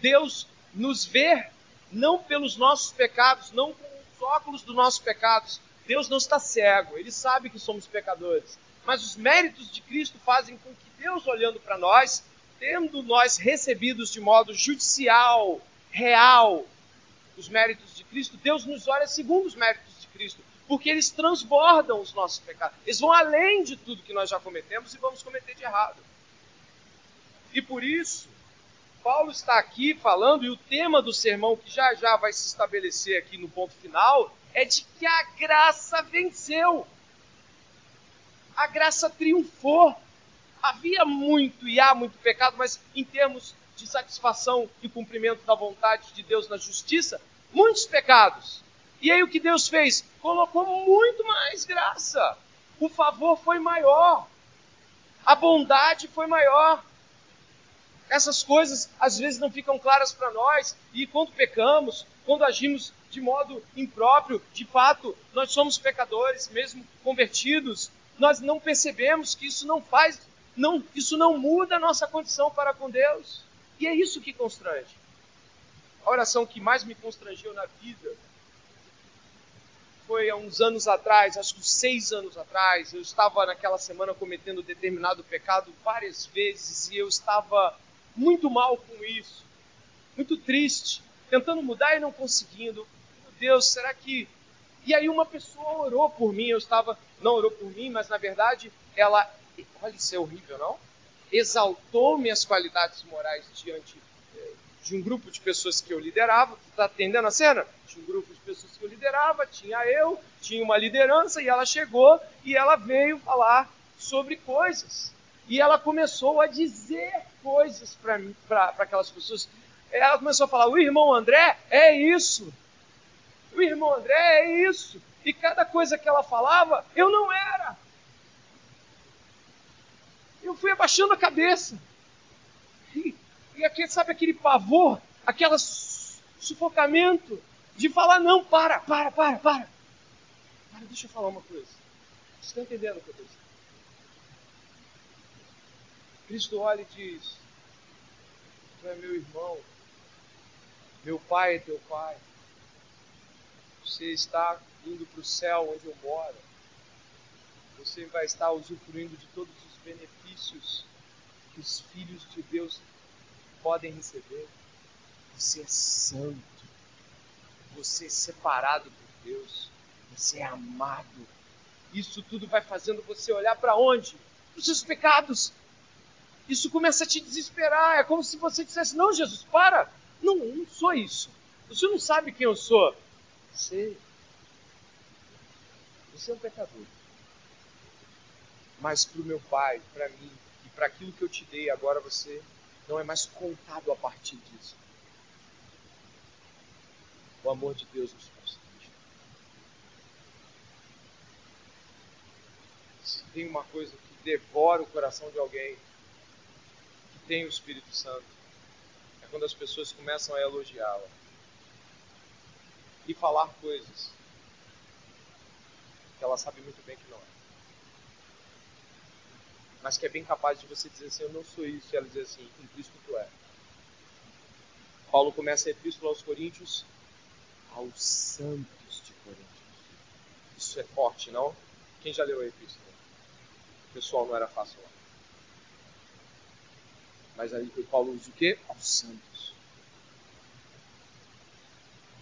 Deus nos ver não pelos nossos pecados, não com os óculos dos nossos pecados. Deus não está cego, ele sabe que somos pecadores. Mas os méritos de Cristo fazem com que Deus, olhando para nós, tendo nós recebidos de modo judicial, real, os méritos de Cristo, Deus nos olha segundo os méritos de Cristo, porque eles transbordam os nossos pecados. Eles vão além de tudo que nós já cometemos e vamos cometer de errado. E por isso, Paulo está aqui falando, e o tema do sermão, que já já vai se estabelecer aqui no ponto final, é de que a graça venceu. A graça triunfou. Havia muito e há muito pecado, mas em termos de satisfação e cumprimento da vontade de Deus na justiça, muitos pecados. E aí o que Deus fez? Colocou muito mais graça. O favor foi maior. A bondade foi maior. Essas coisas às vezes não ficam claras para nós, e quando pecamos, quando agimos de modo impróprio, de fato, nós somos pecadores, mesmo convertidos, nós não percebemos que isso não faz, não, isso não muda a nossa condição para com Deus. E é isso que constrange. A oração que mais me constrangeu na vida foi há uns anos atrás, acho que seis anos atrás. Eu estava naquela semana cometendo determinado pecado várias vezes e eu estava muito mal com isso, muito triste, tentando mudar e não conseguindo. Meu Deus, será que. E aí uma pessoa orou por mim, eu estava. Não orou por mim, mas na verdade ela. Olha, isso é horrível, não? Exaltou minhas qualidades morais diante de um grupo de pessoas que eu liderava. Está atendendo a cena? Tinha um grupo de pessoas que eu liderava, tinha eu, tinha uma liderança, e ela chegou e ela veio falar sobre coisas. E ela começou a dizer coisas para aquelas pessoas. Ela começou a falar: o irmão André é isso. O irmão André é isso. E cada coisa que ela falava, eu não era. Fui abaixando a cabeça. E, e aqui, sabe aquele pavor, aquele sufocamento de falar: não, para, para, para, para. Para, deixa eu falar uma coisa. Você está entendendo o que eu estou dizendo? Cristo olha e diz: Tu é meu irmão, meu pai é teu pai. Você está indo para o céu onde eu moro. Você vai estar usufruindo de todos os benefícios que os filhos de Deus podem receber. Você é santo. Você é separado por Deus. Você é amado. Isso tudo vai fazendo você olhar para onde? Para os seus pecados isso começa a te desesperar. É como se você dissesse: Não, Jesus, para. Não, não sou isso. Você não sabe quem eu sou. Sei. Você é um pecador. Mas para o meu Pai, para mim e para aquilo que eu te dei, agora você não é mais contado a partir disso. O amor de Deus nos constrange. Se tem uma coisa que devora o coração de alguém, tem o Espírito Santo é quando as pessoas começam a elogiá-la e falar coisas que ela sabe muito bem que não é. Mas que é bem capaz de você dizer assim: Eu não sou isso, e ela dizer assim: Em Cristo tu é. Paulo começa a epístola aos Coríntios, aos santos de Coríntios. Isso é forte, não? Quem já leu a epístola? O pessoal não era fácil lá. Mas aí Paulo usa o quê? Aos santos.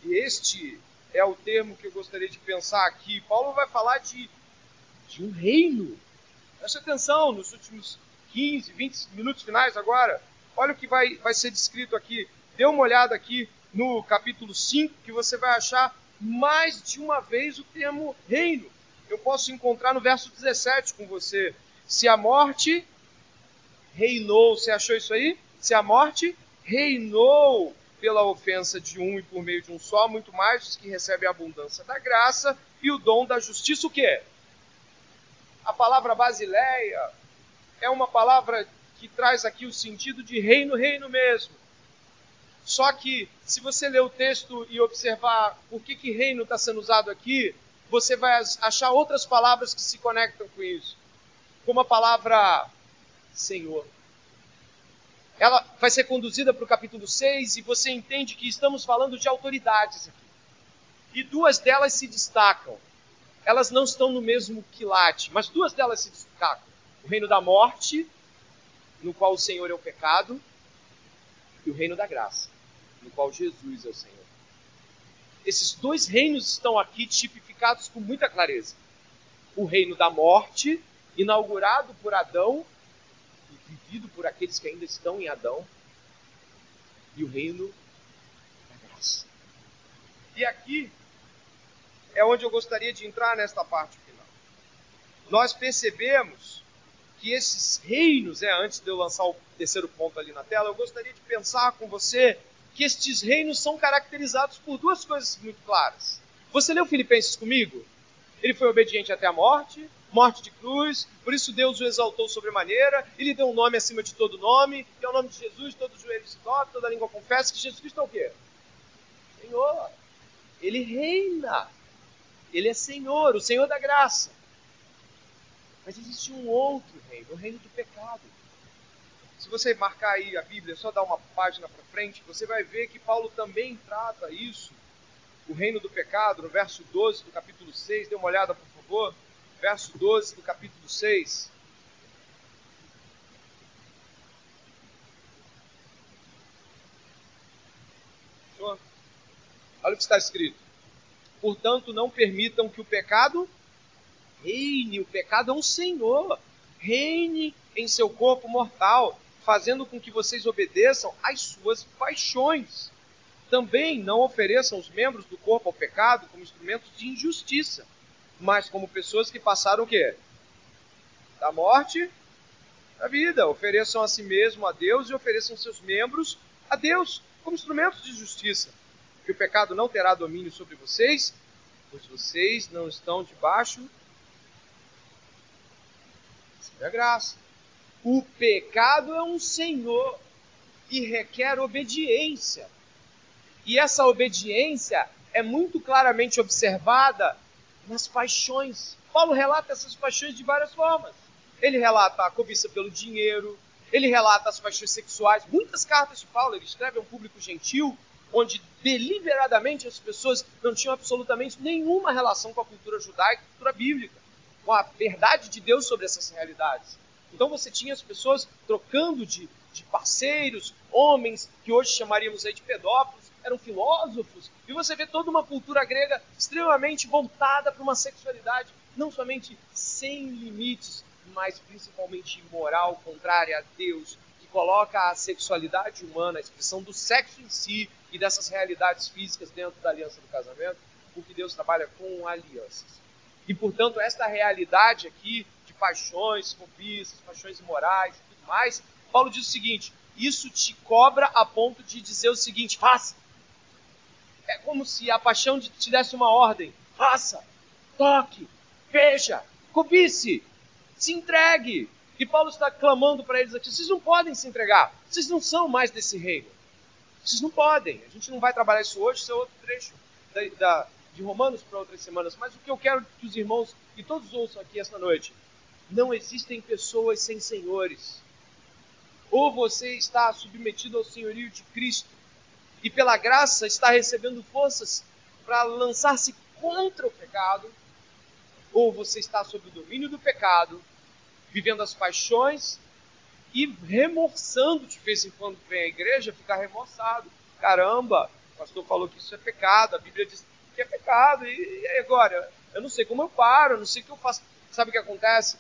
E este é o termo que eu gostaria de pensar aqui. Paulo vai falar de, de um reino. Preste atenção nos últimos 15, 20 minutos finais agora. Olha o que vai, vai ser descrito aqui. Dê uma olhada aqui no capítulo 5, que você vai achar mais de uma vez o termo reino. Eu posso encontrar no verso 17 com você. Se a morte reinou. Você achou isso aí? Se a morte reinou pela ofensa de um e por meio de um só, muito mais os que recebem a abundância da graça e o dom da justiça, o quê? A palavra basileia é uma palavra que traz aqui o sentido de reino, reino mesmo. Só que, se você ler o texto e observar por que, que reino está sendo usado aqui, você vai achar outras palavras que se conectam com isso. Como a palavra Senhor. Ela vai ser conduzida para o capítulo 6 e você entende que estamos falando de autoridades aqui. E duas delas se destacam. Elas não estão no mesmo quilate, mas duas delas se destacam. O reino da morte, no qual o Senhor é o pecado, e o reino da graça, no qual Jesus é o Senhor. Esses dois reinos estão aqui tipificados com muita clareza. O reino da morte, inaugurado por Adão vivido por aqueles que ainda estão em Adão, e o reino da graça. E aqui é onde eu gostaria de entrar nesta parte final. Nós percebemos que esses reinos, é, antes de eu lançar o terceiro ponto ali na tela, eu gostaria de pensar com você que estes reinos são caracterizados por duas coisas muito claras. Você leu Filipenses comigo? Ele foi obediente até a morte, morte de cruz, por isso Deus o exaltou sobremaneira, e lhe deu um nome acima de todo nome, que é o nome de Jesus, todo joelho se dobra, toda língua confessa que Jesus Cristo é o quê? Senhor. Ele reina. Ele é Senhor, o Senhor da graça. Mas existe um outro reino, o reino do pecado. Se você marcar aí a Bíblia, só dar uma página para frente, você vai ver que Paulo também trata isso, o reino do pecado, no verso 12 do capítulo 6. Dê uma olhada, por favor verso 12 do capítulo 6. Olha o que está escrito. Portanto, não permitam que o pecado reine. O pecado é um senhor. Reine em seu corpo mortal, fazendo com que vocês obedeçam às suas paixões. Também não ofereçam os membros do corpo ao pecado como instrumentos de injustiça, mas como pessoas que passaram o quê? Da morte à vida. Ofereçam a si mesmo a Deus e ofereçam seus membros a Deus como instrumentos de justiça. Que o pecado não terá domínio sobre vocês, pois vocês não estão debaixo da graça. O pecado é um senhor e requer obediência. E essa obediência é muito claramente observada nas paixões. Paulo relata essas paixões de várias formas. Ele relata a cobiça pelo dinheiro, ele relata as paixões sexuais. Muitas cartas de Paulo ele escreve a um público gentil, onde deliberadamente as pessoas não tinham absolutamente nenhuma relação com a cultura judaica, a cultura bíblica, com a verdade de Deus sobre essas realidades. Então você tinha as pessoas trocando de, de parceiros, homens que hoje chamaríamos aí de pedófilos, eram filósofos, e você vê toda uma cultura grega extremamente voltada para uma sexualidade não somente sem limites, mas principalmente imoral, contrária a Deus, que coloca a sexualidade humana, a expressão do sexo em si e dessas realidades físicas dentro da aliança do casamento, porque Deus trabalha com alianças. E portanto, esta realidade aqui paixões, cobiças, paixões imorais e tudo mais, Paulo diz o seguinte: isso te cobra a ponto de dizer o seguinte: faça. É como se a paixão te desse uma ordem: faça, toque, veja, cobice, se entregue. E Paulo está clamando para eles aqui: vocês não podem se entregar, vocês não são mais desse reino. Vocês não podem. A gente não vai trabalhar isso hoje, isso é outro trecho da, da, de Romanos para outras semanas. Mas o que eu quero que os irmãos e todos ouçam aqui esta noite não existem pessoas sem senhores. Ou você está submetido ao senhorio de Cristo e pela graça está recebendo forças para lançar-se contra o pecado, ou você está sob o domínio do pecado, vivendo as paixões e remorçando de vez em quando vem à igreja, ficar remorçado. Caramba, o pastor falou que isso é pecado, a Bíblia diz que é pecado, e agora? Eu não sei como eu paro, eu não sei o que eu faço. Sabe o que acontece?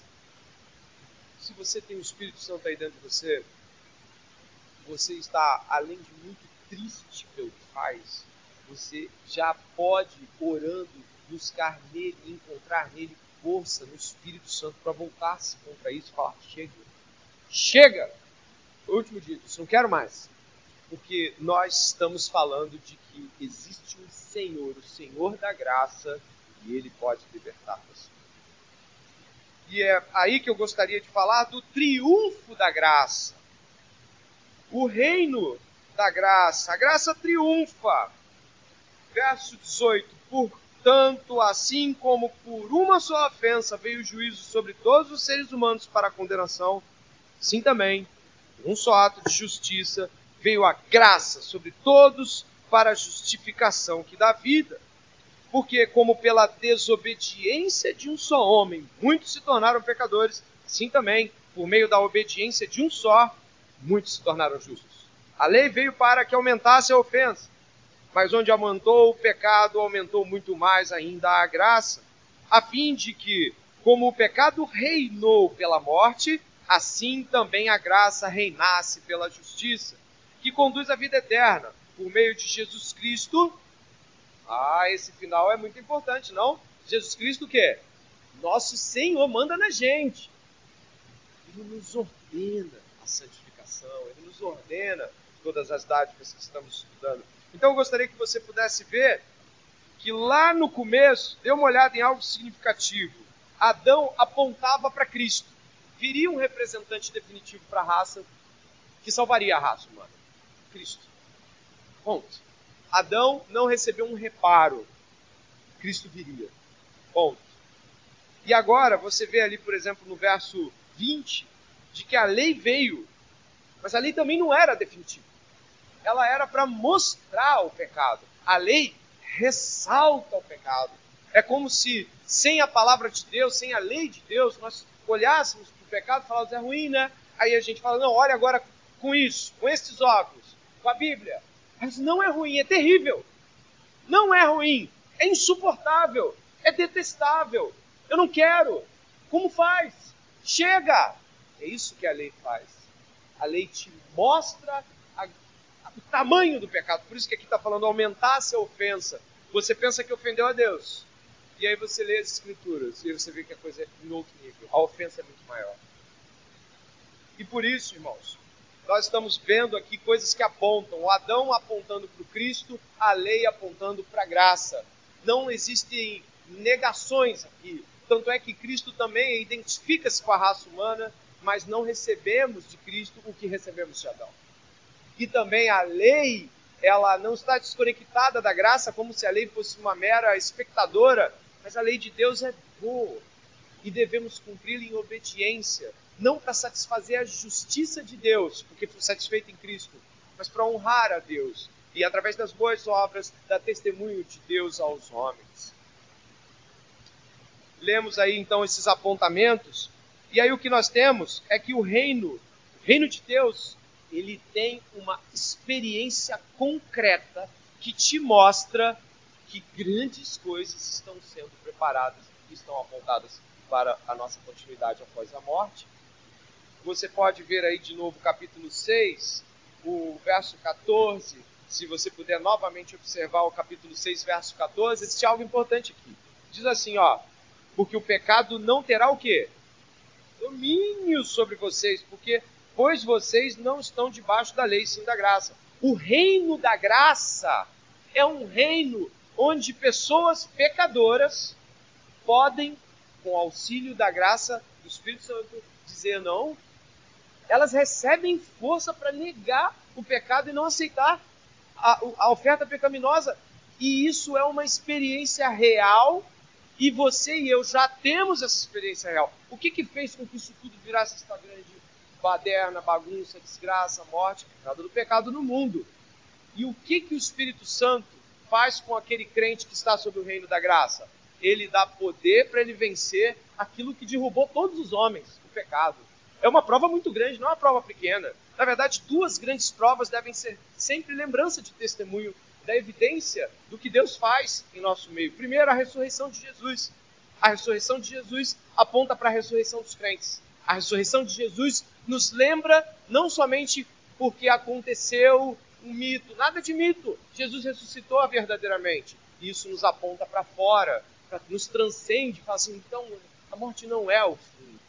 se você tem o Espírito Santo aí dentro de você, você está, além de muito triste pelo que faz, você já pode, orando, buscar nele, encontrar nele força no Espírito Santo para voltar-se contra isso e falar: chega, chega! Último disso, não quero mais. Porque nós estamos falando de que existe um Senhor, o Senhor da graça, e ele pode libertar você. E é aí que eu gostaria de falar do triunfo da graça. O reino da graça. A graça triunfa. Verso 18. Portanto, assim como por uma só ofensa veio o juízo sobre todos os seres humanos para a condenação, assim também, por um só ato de justiça, veio a graça sobre todos para a justificação que dá vida. Porque, como pela desobediência de um só homem, muitos se tornaram pecadores, assim também, por meio da obediência de um só, muitos se tornaram justos. A lei veio para que aumentasse a ofensa, mas onde aumentou o pecado, aumentou muito mais ainda a graça, a fim de que, como o pecado reinou pela morte, assim também a graça reinasse pela justiça, que conduz à vida eterna, por meio de Jesus Cristo, ah, esse final é muito importante, não? Jesus Cristo o quê? Nosso Senhor manda na gente. Ele nos ordena a santificação, ele nos ordena todas as dádivas que estamos estudando. Então eu gostaria que você pudesse ver que lá no começo, dê uma olhada em algo significativo. Adão apontava para Cristo. Viria um representante definitivo para a raça que salvaria a raça humana. Cristo. Ponto. Adão não recebeu um reparo. Cristo viria. Ponto. E agora você vê ali, por exemplo, no verso 20, de que a lei veio, mas a lei também não era definitiva. Ela era para mostrar o pecado. A lei ressalta o pecado. É como se, sem a palavra de Deus, sem a lei de Deus, nós olhássemos pecado falássemos, é ruim, né? Aí a gente fala, não, olha agora com isso, com esses óculos, com a Bíblia. Mas não é ruim, é terrível. Não é ruim, é insuportável, é detestável. Eu não quero. Como faz? Chega! É isso que a lei faz. A lei te mostra a, a, o tamanho do pecado. Por isso que aqui está falando aumentar-se a ofensa. Você pensa que ofendeu a Deus. E aí você lê as escrituras e você vê que a coisa é em outro nível. A ofensa é muito maior. E por isso, irmãos, nós estamos vendo aqui coisas que apontam. O Adão apontando para o Cristo, a lei apontando para a graça. Não existem negações aqui. Tanto é que Cristo também identifica-se com a raça humana, mas não recebemos de Cristo o que recebemos de Adão. E também a lei, ela não está desconectada da graça como se a lei fosse uma mera espectadora, mas a lei de Deus é boa e devemos cumpri-la em obediência, não para satisfazer a justiça de Deus, porque foi satisfeita em Cristo, mas para honrar a Deus e através das boas obras dar testemunho de Deus aos homens. Lemos aí então esses apontamentos, e aí o que nós temos é que o reino, o reino de Deus, ele tem uma experiência concreta que te mostra que grandes coisas estão sendo preparadas e estão apontadas para a nossa continuidade após a morte. Você pode ver aí de novo o capítulo 6, o verso 14, se você puder novamente observar o capítulo 6, verso 14, existe algo importante aqui. Diz assim, ó: porque o pecado não terá o quê? Domínio sobre vocês, porque pois vocês não estão debaixo da lei, sim da graça. O reino da graça é um reino onde pessoas pecadoras podem, com auxílio da graça do Espírito Santo, dizer não. Elas recebem força para negar o pecado e não aceitar a, a oferta pecaminosa. E isso é uma experiência real e você e eu já temos essa experiência real. O que, que fez com que isso tudo virasse esta grande baderna, bagunça, desgraça, morte? Nada do pecado no mundo. E o que, que o Espírito Santo faz com aquele crente que está sob o reino da graça? Ele dá poder para ele vencer aquilo que derrubou todos os homens, o pecado. É uma prova muito grande, não é uma prova pequena. Na verdade, duas grandes provas devem ser sempre lembrança de testemunho da evidência do que Deus faz em nosso meio. Primeiro, a ressurreição de Jesus. A ressurreição de Jesus aponta para a ressurreição dos crentes. A ressurreição de Jesus nos lembra não somente porque aconteceu um mito, nada de mito. Jesus ressuscitou verdadeiramente. Isso nos aponta para fora, para nos transcende, fala assim, então a morte não é o fim.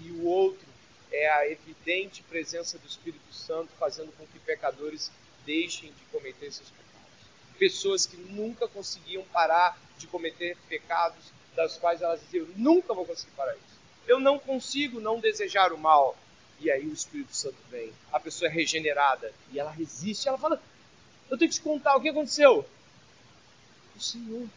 E o outro é a evidente presença do Espírito Santo fazendo com que pecadores deixem de cometer seus pecados. Pessoas que nunca conseguiam parar de cometer pecados, das quais elas diziam: nunca vou conseguir parar isso. Eu não consigo não desejar o mal. E aí o Espírito Santo vem, a pessoa é regenerada e ela resiste. Ela fala: Eu tenho que te contar o que aconteceu. O Senhor,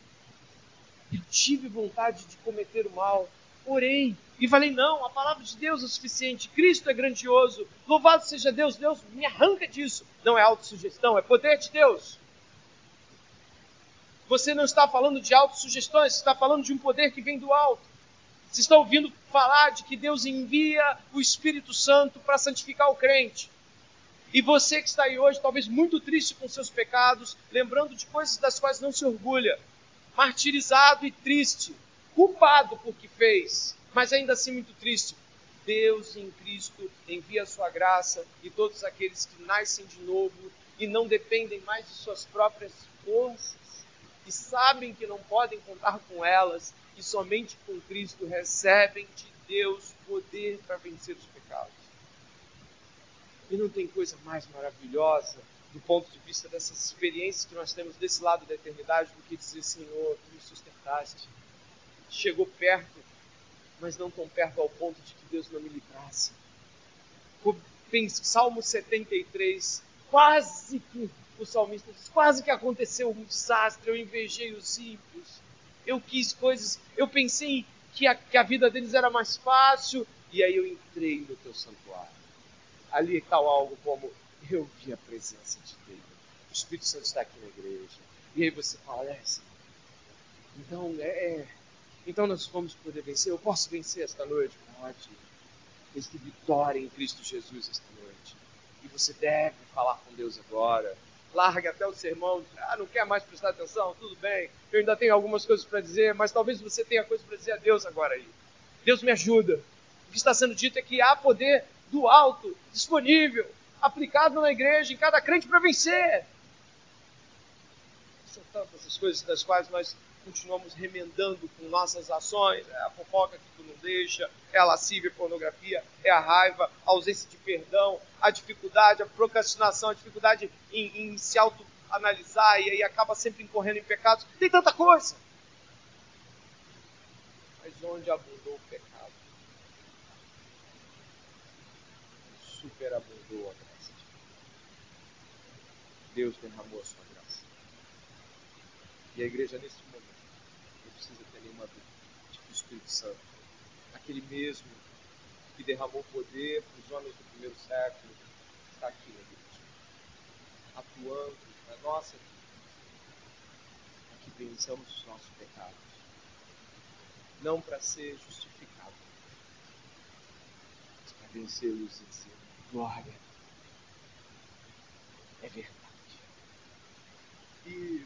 eu tive vontade de cometer o mal, orei e falei: não, a palavra de Deus é suficiente, Cristo é grandioso, louvado seja Deus, Deus me arranca disso. Não é autossugestão, é poder de Deus. Você não está falando de autossugestões, você está falando de um poder que vem do alto. Você está ouvindo falar de que Deus envia o Espírito Santo para santificar o crente. E você que está aí hoje, talvez muito triste com seus pecados, lembrando de coisas das quais não se orgulha, martirizado e triste, culpado por que fez, mas ainda assim muito triste. Deus em Cristo envia a sua graça e todos aqueles que nascem de novo e não dependem mais de suas próprias forças e sabem que não podem contar com elas e somente com Cristo recebem de Deus poder para vencer os pecados. E não tem coisa mais maravilhosa do ponto de vista dessas experiências que nós temos desse lado da eternidade do que dizer, Senhor, tu me sustentaste chegou perto, mas não tão perto ao ponto de que Deus não me livrasse. Salmo 73, quase que o salmista diz, quase que aconteceu um desastre, eu invejei os ímpios, eu quis coisas, eu pensei que a, que a vida deles era mais fácil, e aí eu entrei no teu santuário. Ali tal algo como, eu vi a presença de Deus, o Espírito Santo está aqui na igreja, e aí você fala, é, então é, é então nós vamos poder vencer. Eu posso vencer esta noite? Pode. Existe vitória em Cristo Jesus esta noite. E você deve falar com Deus agora. Largue até o sermão. Ah, não quer mais prestar atenção? Tudo bem. Eu ainda tenho algumas coisas para dizer, mas talvez você tenha coisas para dizer a Deus agora aí. Deus me ajuda. O que está sendo dito é que há poder do alto, disponível, aplicado na igreja, em cada crente para vencer. São tantas as coisas das quais nós continuamos remendando com nossas ações, é a fofoca que tu não deixa, é a lascívia, a pornografia, é a raiva, a ausência de perdão, a dificuldade, a procrastinação, a dificuldade em, em se autoanalisar e aí acaba sempre incorrendo em pecados. Tem tanta coisa. Mas onde abundou o pecado, superabundou a graça de Deus. Deus derramou a sua graça. E a igreja, nesse momento, nenhuma dúvida, tipo Espírito Santo. Aquele mesmo que derramou poder para os homens do primeiro século, está aqui na igreja, atuando na nossa vida, para que vençamos os nossos pecados. Não para ser justificado, mas para vencê-los e dizer: glória, é verdade. E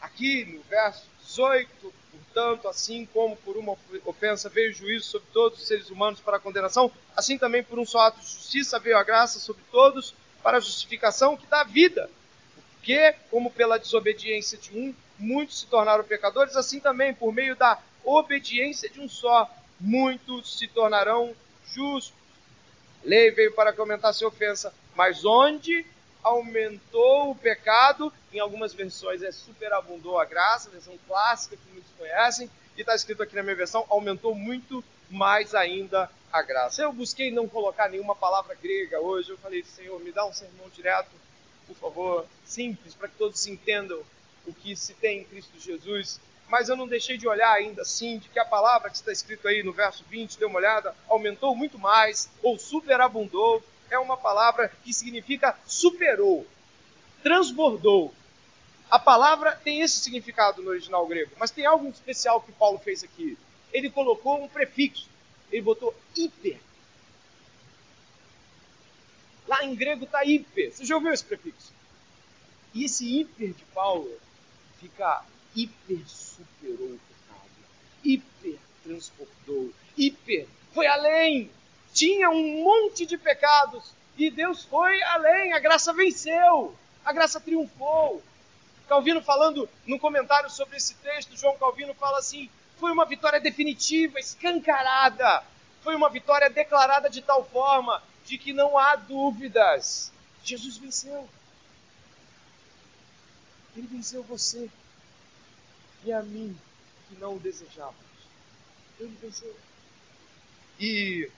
aqui no verso 18, portanto, assim como por uma ofensa veio o juízo sobre todos os seres humanos para a condenação, assim também por um só ato de justiça veio a graça sobre todos para a justificação que dá vida. Porque, como pela desobediência de um, muitos se tornaram pecadores, assim também por meio da obediência de um só, muitos se tornarão justos. Lei veio para que aumentasse a ofensa, mas onde aumentou o pecado, em algumas versões é superabundou a graça, versão clássica que muitos conhecem, e está escrito aqui na minha versão, aumentou muito mais ainda a graça. Eu busquei não colocar nenhuma palavra grega hoje, eu falei, Senhor, me dá um sermão direto, por favor, simples, para que todos entendam o que se tem em Cristo Jesus. Mas eu não deixei de olhar ainda assim, de que a palavra que está escrito aí no verso 20, dê uma olhada, aumentou muito mais, ou superabundou, é uma palavra que significa superou, transbordou. A palavra tem esse significado no original grego, mas tem algo especial que Paulo fez aqui. Ele colocou um prefixo, ele botou hiper. Lá em grego está hiper. Você já ouviu esse prefixo? E esse hiper de Paulo fica hiper superou o pecado, hiper transbordou, hiper foi além, tinha um monte de pecados e Deus foi além, a graça venceu, a graça triunfou. Calvino falando no comentário sobre esse texto, João Calvino fala assim: foi uma vitória definitiva, escancarada, foi uma vitória declarada de tal forma de que não há dúvidas. Jesus venceu. Ele venceu você e a mim que não o desejávamos. Ele venceu. E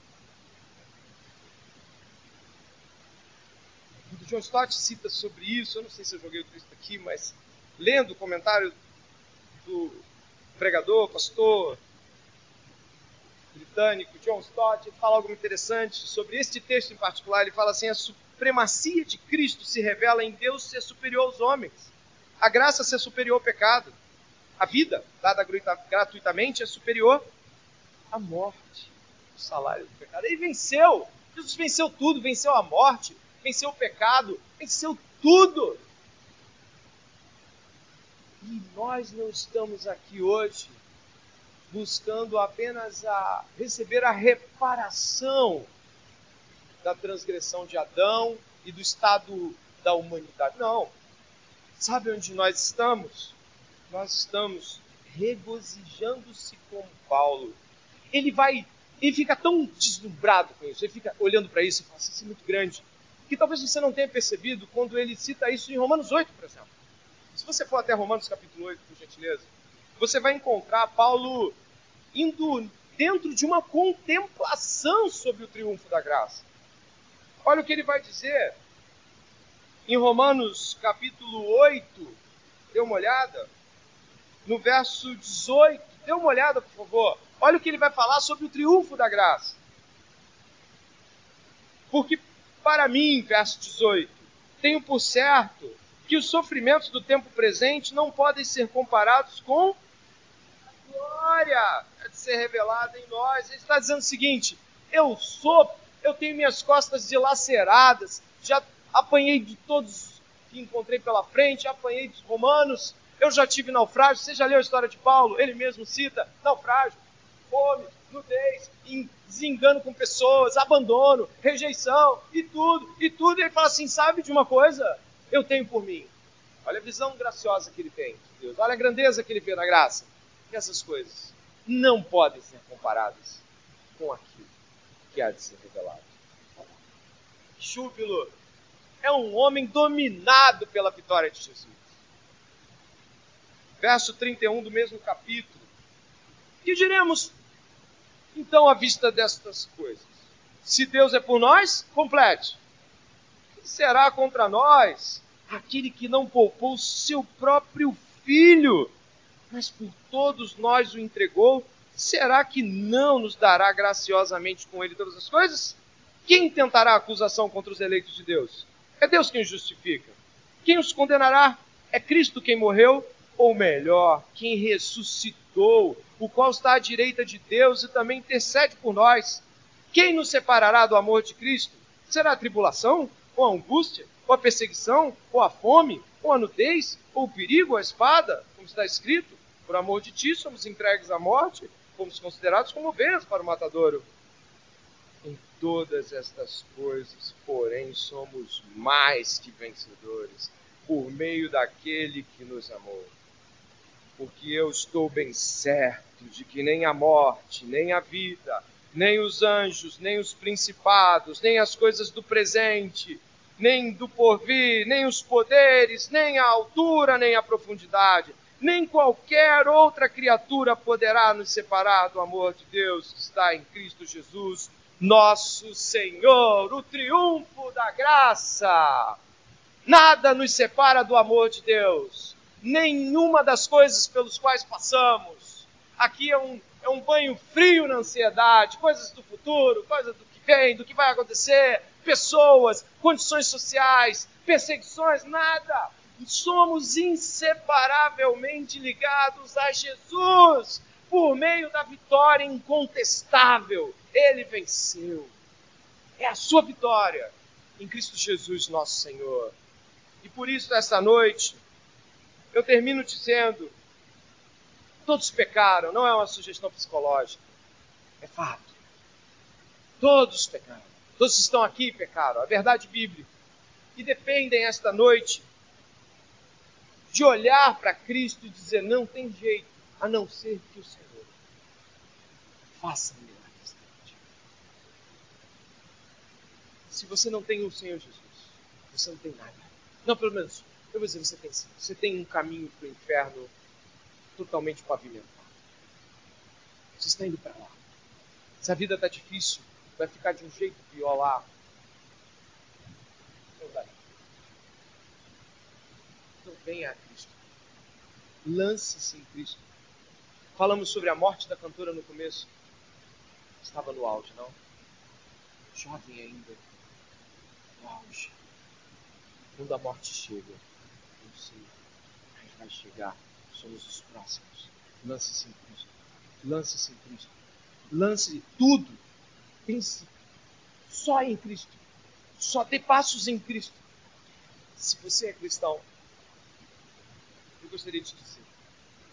John Stott cita sobre isso, eu não sei se eu joguei o texto aqui, mas lendo o comentário do pregador, pastor britânico John Stott, ele fala algo interessante sobre este texto em particular. Ele fala assim: a supremacia de Cristo se revela em Deus ser superior aos homens, a graça ser superior ao pecado, a vida dada gratuitamente é superior à morte, o salário do pecado. Ele venceu, Jesus venceu tudo, venceu a morte, venceu o pecado, venceu tudo. E nós não estamos aqui hoje buscando apenas a receber a reparação da transgressão de Adão e do estado da humanidade. Não. Sabe onde nós estamos? Nós estamos regozijando-se com Paulo. Ele vai, ele fica tão deslumbrado com isso, ele fica olhando para isso e fala assim, isso é muito grande que talvez você não tenha percebido quando ele cita isso em Romanos 8, por exemplo. Se você for até Romanos capítulo 8, por gentileza, você vai encontrar Paulo indo dentro de uma contemplação sobre o triunfo da graça. Olha o que ele vai dizer em Romanos capítulo 8, dê uma olhada, no verso 18, dê uma olhada, por favor. Olha o que ele vai falar sobre o triunfo da graça. Porque para mim, verso 18, tenho por certo que os sofrimentos do tempo presente não podem ser comparados com a glória de ser revelada em nós. Ele está dizendo o seguinte: eu sou, eu tenho minhas costas dilaceradas, já apanhei de todos que encontrei pela frente, apanhei dos romanos, eu já tive naufrágio. Você já leu a história de Paulo? Ele mesmo cita naufrágio. Fome, nudez, desengano com pessoas, abandono, rejeição e tudo, e tudo. E ele fala assim: sabe de uma coisa? Eu tenho por mim. Olha a visão graciosa que ele tem de Deus, olha a grandeza que ele vê na graça. E essas coisas não podem ser comparadas com aquilo que há de ser revelado. Júbilo é um homem dominado pela vitória de Jesus. Verso 31 do mesmo capítulo. Que diremos então à vista destas coisas? Se Deus é por nós, complete. Que será contra nós aquele que não poupou seu próprio filho, mas por todos nós o entregou? Será que não nos dará graciosamente com ele todas as coisas? Quem tentará acusação contra os eleitos de Deus? É Deus quem os justifica. Quem os condenará? É Cristo quem morreu, ou melhor, quem ressuscitou, o qual está à direita de Deus e também intercede por nós. Quem nos separará do amor de Cristo? Será a tribulação, ou a angústia, ou a perseguição, ou a fome, ou a nudez, ou o perigo, ou a espada, como está escrito? Por amor de ti somos entregues à morte, fomos considerados como ovelhas para o matadouro. Em todas estas coisas, porém, somos mais que vencedores por meio daquele que nos amou. Porque eu estou bem certo de que nem a morte, nem a vida, nem os anjos, nem os principados, nem as coisas do presente, nem do porvir, nem os poderes, nem a altura, nem a profundidade, nem qualquer outra criatura poderá nos separar do amor de Deus que está em Cristo Jesus, nosso Senhor, o triunfo da graça. Nada nos separa do amor de Deus, nenhuma das coisas pelos quais passamos. Aqui é um, é um banho frio na ansiedade, coisas do futuro, coisas do que vem, do que vai acontecer, pessoas, condições sociais, perseguições, nada. Somos inseparavelmente ligados a Jesus por meio da vitória incontestável ele venceu. É a sua vitória em Cristo Jesus, nosso Senhor. E por isso, esta noite, eu termino dizendo: todos pecaram, não é uma sugestão psicológica, é fato. Todos pecaram. Todos estão aqui pecaram, a verdade bíblica. E dependem esta noite de olhar para Cristo e dizer: não tem jeito a não ser que o Senhor faça milagre. se você não tem o Senhor Jesus, você não tem nada. Não, pelo menos, eu vou dizer, você tem sim. Você tem um caminho para o inferno totalmente pavimentado. Você está indo para lá. Se a vida está difícil, vai ficar de um jeito pior lá. Dá. Então venha a Cristo. Lance-se em Cristo. Falamos sobre a morte da cantora no começo. Estava no auge, não? Jovem ainda no auge. Quando a morte chega, não sei, mas vai chegar, somos os próximos. Lance-se em Cristo. Lance-se em Cristo. Lance tudo. Pense só em Cristo. Só dê passos em Cristo. Se você é cristão, eu gostaria de dizer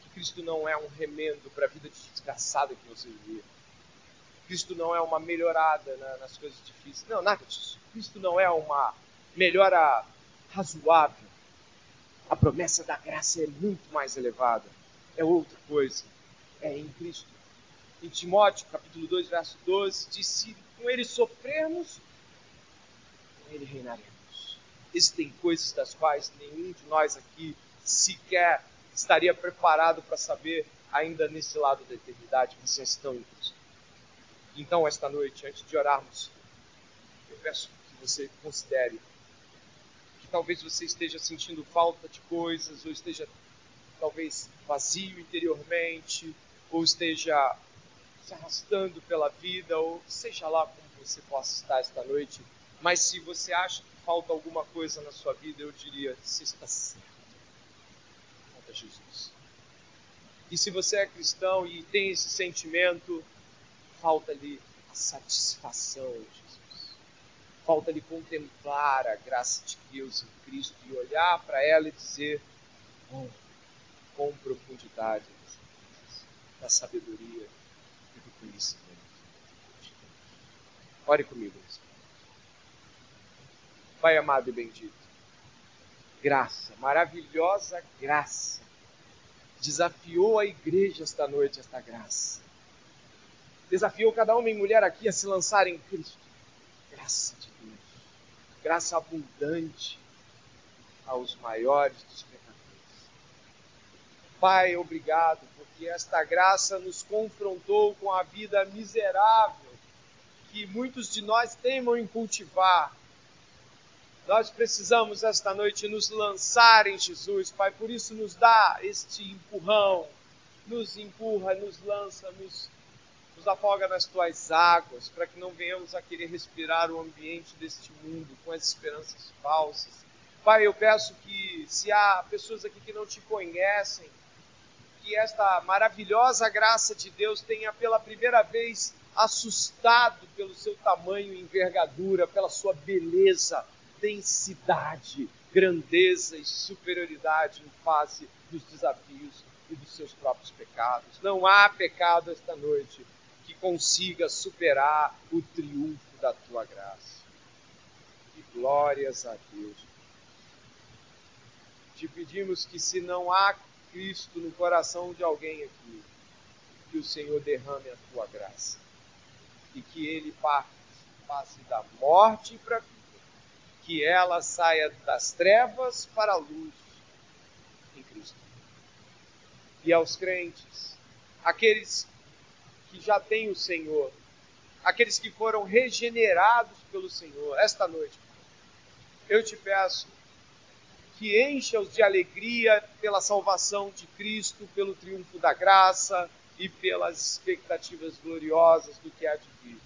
que Cristo não é um remendo para a vida desgraçada que você vivia. Cristo não é uma melhorada na, nas coisas difíceis. Não, nada disso. Cristo não é uma melhora razoável. A promessa da graça é muito mais elevada. É outra coisa. É em Cristo. Em Timóteo, capítulo 2, verso 12, diz: Se com ele sofrermos, com ele reinaremos. Existem coisas das quais nenhum de nós aqui sequer estaria preparado para saber ainda nesse lado da eternidade. Vocês estão em Cristo. Então, esta noite, antes de orarmos, eu peço que você considere talvez você esteja sentindo falta de coisas, ou esteja talvez vazio interiormente, ou esteja se arrastando pela vida, ou seja lá como você possa estar esta noite. Mas se você acha que falta alguma coisa na sua vida, eu diria: você está certo. Falta Jesus. E se você é cristão e tem esse sentimento, falta-lhe a satisfação de Jesus. Falta-lhe contemplar a graça de Deus em Cristo e olhar para ela e dizer, oh, com profundidade da sabedoria, e do conhecimento. Ore comigo. Pai amado e bendito, graça, maravilhosa graça, desafiou a igreja esta noite, esta graça. Desafiou cada homem e mulher aqui a se lançar em Cristo. Graça de Deus, graça abundante aos maiores dos pecadores. Pai, obrigado, porque esta graça nos confrontou com a vida miserável que muitos de nós temam em cultivar. Nós precisamos esta noite nos lançar em Jesus, Pai, por isso nos dá este empurrão, nos empurra, nos lança, nos, nos afoga nas tuas águas, para que não venhamos a querer respirar o ambiente deste mundo com as esperanças falsas. Pai, eu peço que se há pessoas aqui que não te conhecem, que esta maravilhosa graça de Deus tenha pela primeira vez assustado pelo seu tamanho e envergadura, pela sua beleza, densidade, grandeza e superioridade em face dos desafios e dos seus próprios pecados. Não há pecado esta noite que consiga superar o triunfo da tua graça. E glórias a Deus. Te pedimos que, se não há Cristo no coração de alguém aqui, que o Senhor derrame a tua graça e que ele passe da morte para a vida, que ela saia das trevas para a luz em Cristo. E aos crentes, aqueles que já têm o Senhor, aqueles que foram regenerados pelo Senhor, esta noite, eu te peço que encha-os de alegria pela salvação de Cristo, pelo triunfo da graça, e pelas expectativas gloriosas do que há de vir.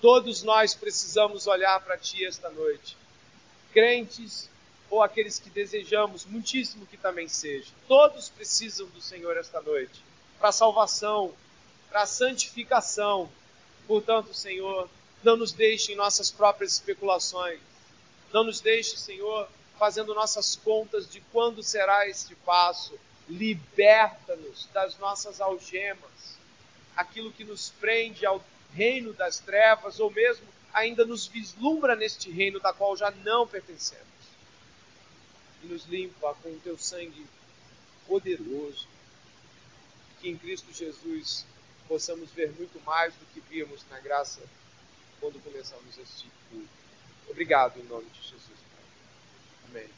Todos nós precisamos olhar para Ti esta noite, crentes ou aqueles que desejamos, muitíssimo que também seja. Todos precisam do Senhor esta noite, para a salvação, para a santificação. Portanto, Senhor, não nos deixe em nossas próprias especulações. Não nos deixe, Senhor, fazendo nossas contas de quando será este passo, liberta-nos das nossas algemas, aquilo que nos prende ao reino das trevas, ou mesmo ainda nos vislumbra neste reino da qual já não pertencemos. E nos limpa com o teu sangue poderoso, que em Cristo Jesus possamos ver muito mais do que vimos na graça quando começamos este culto. Obrigado em nome de Jesus. Amém.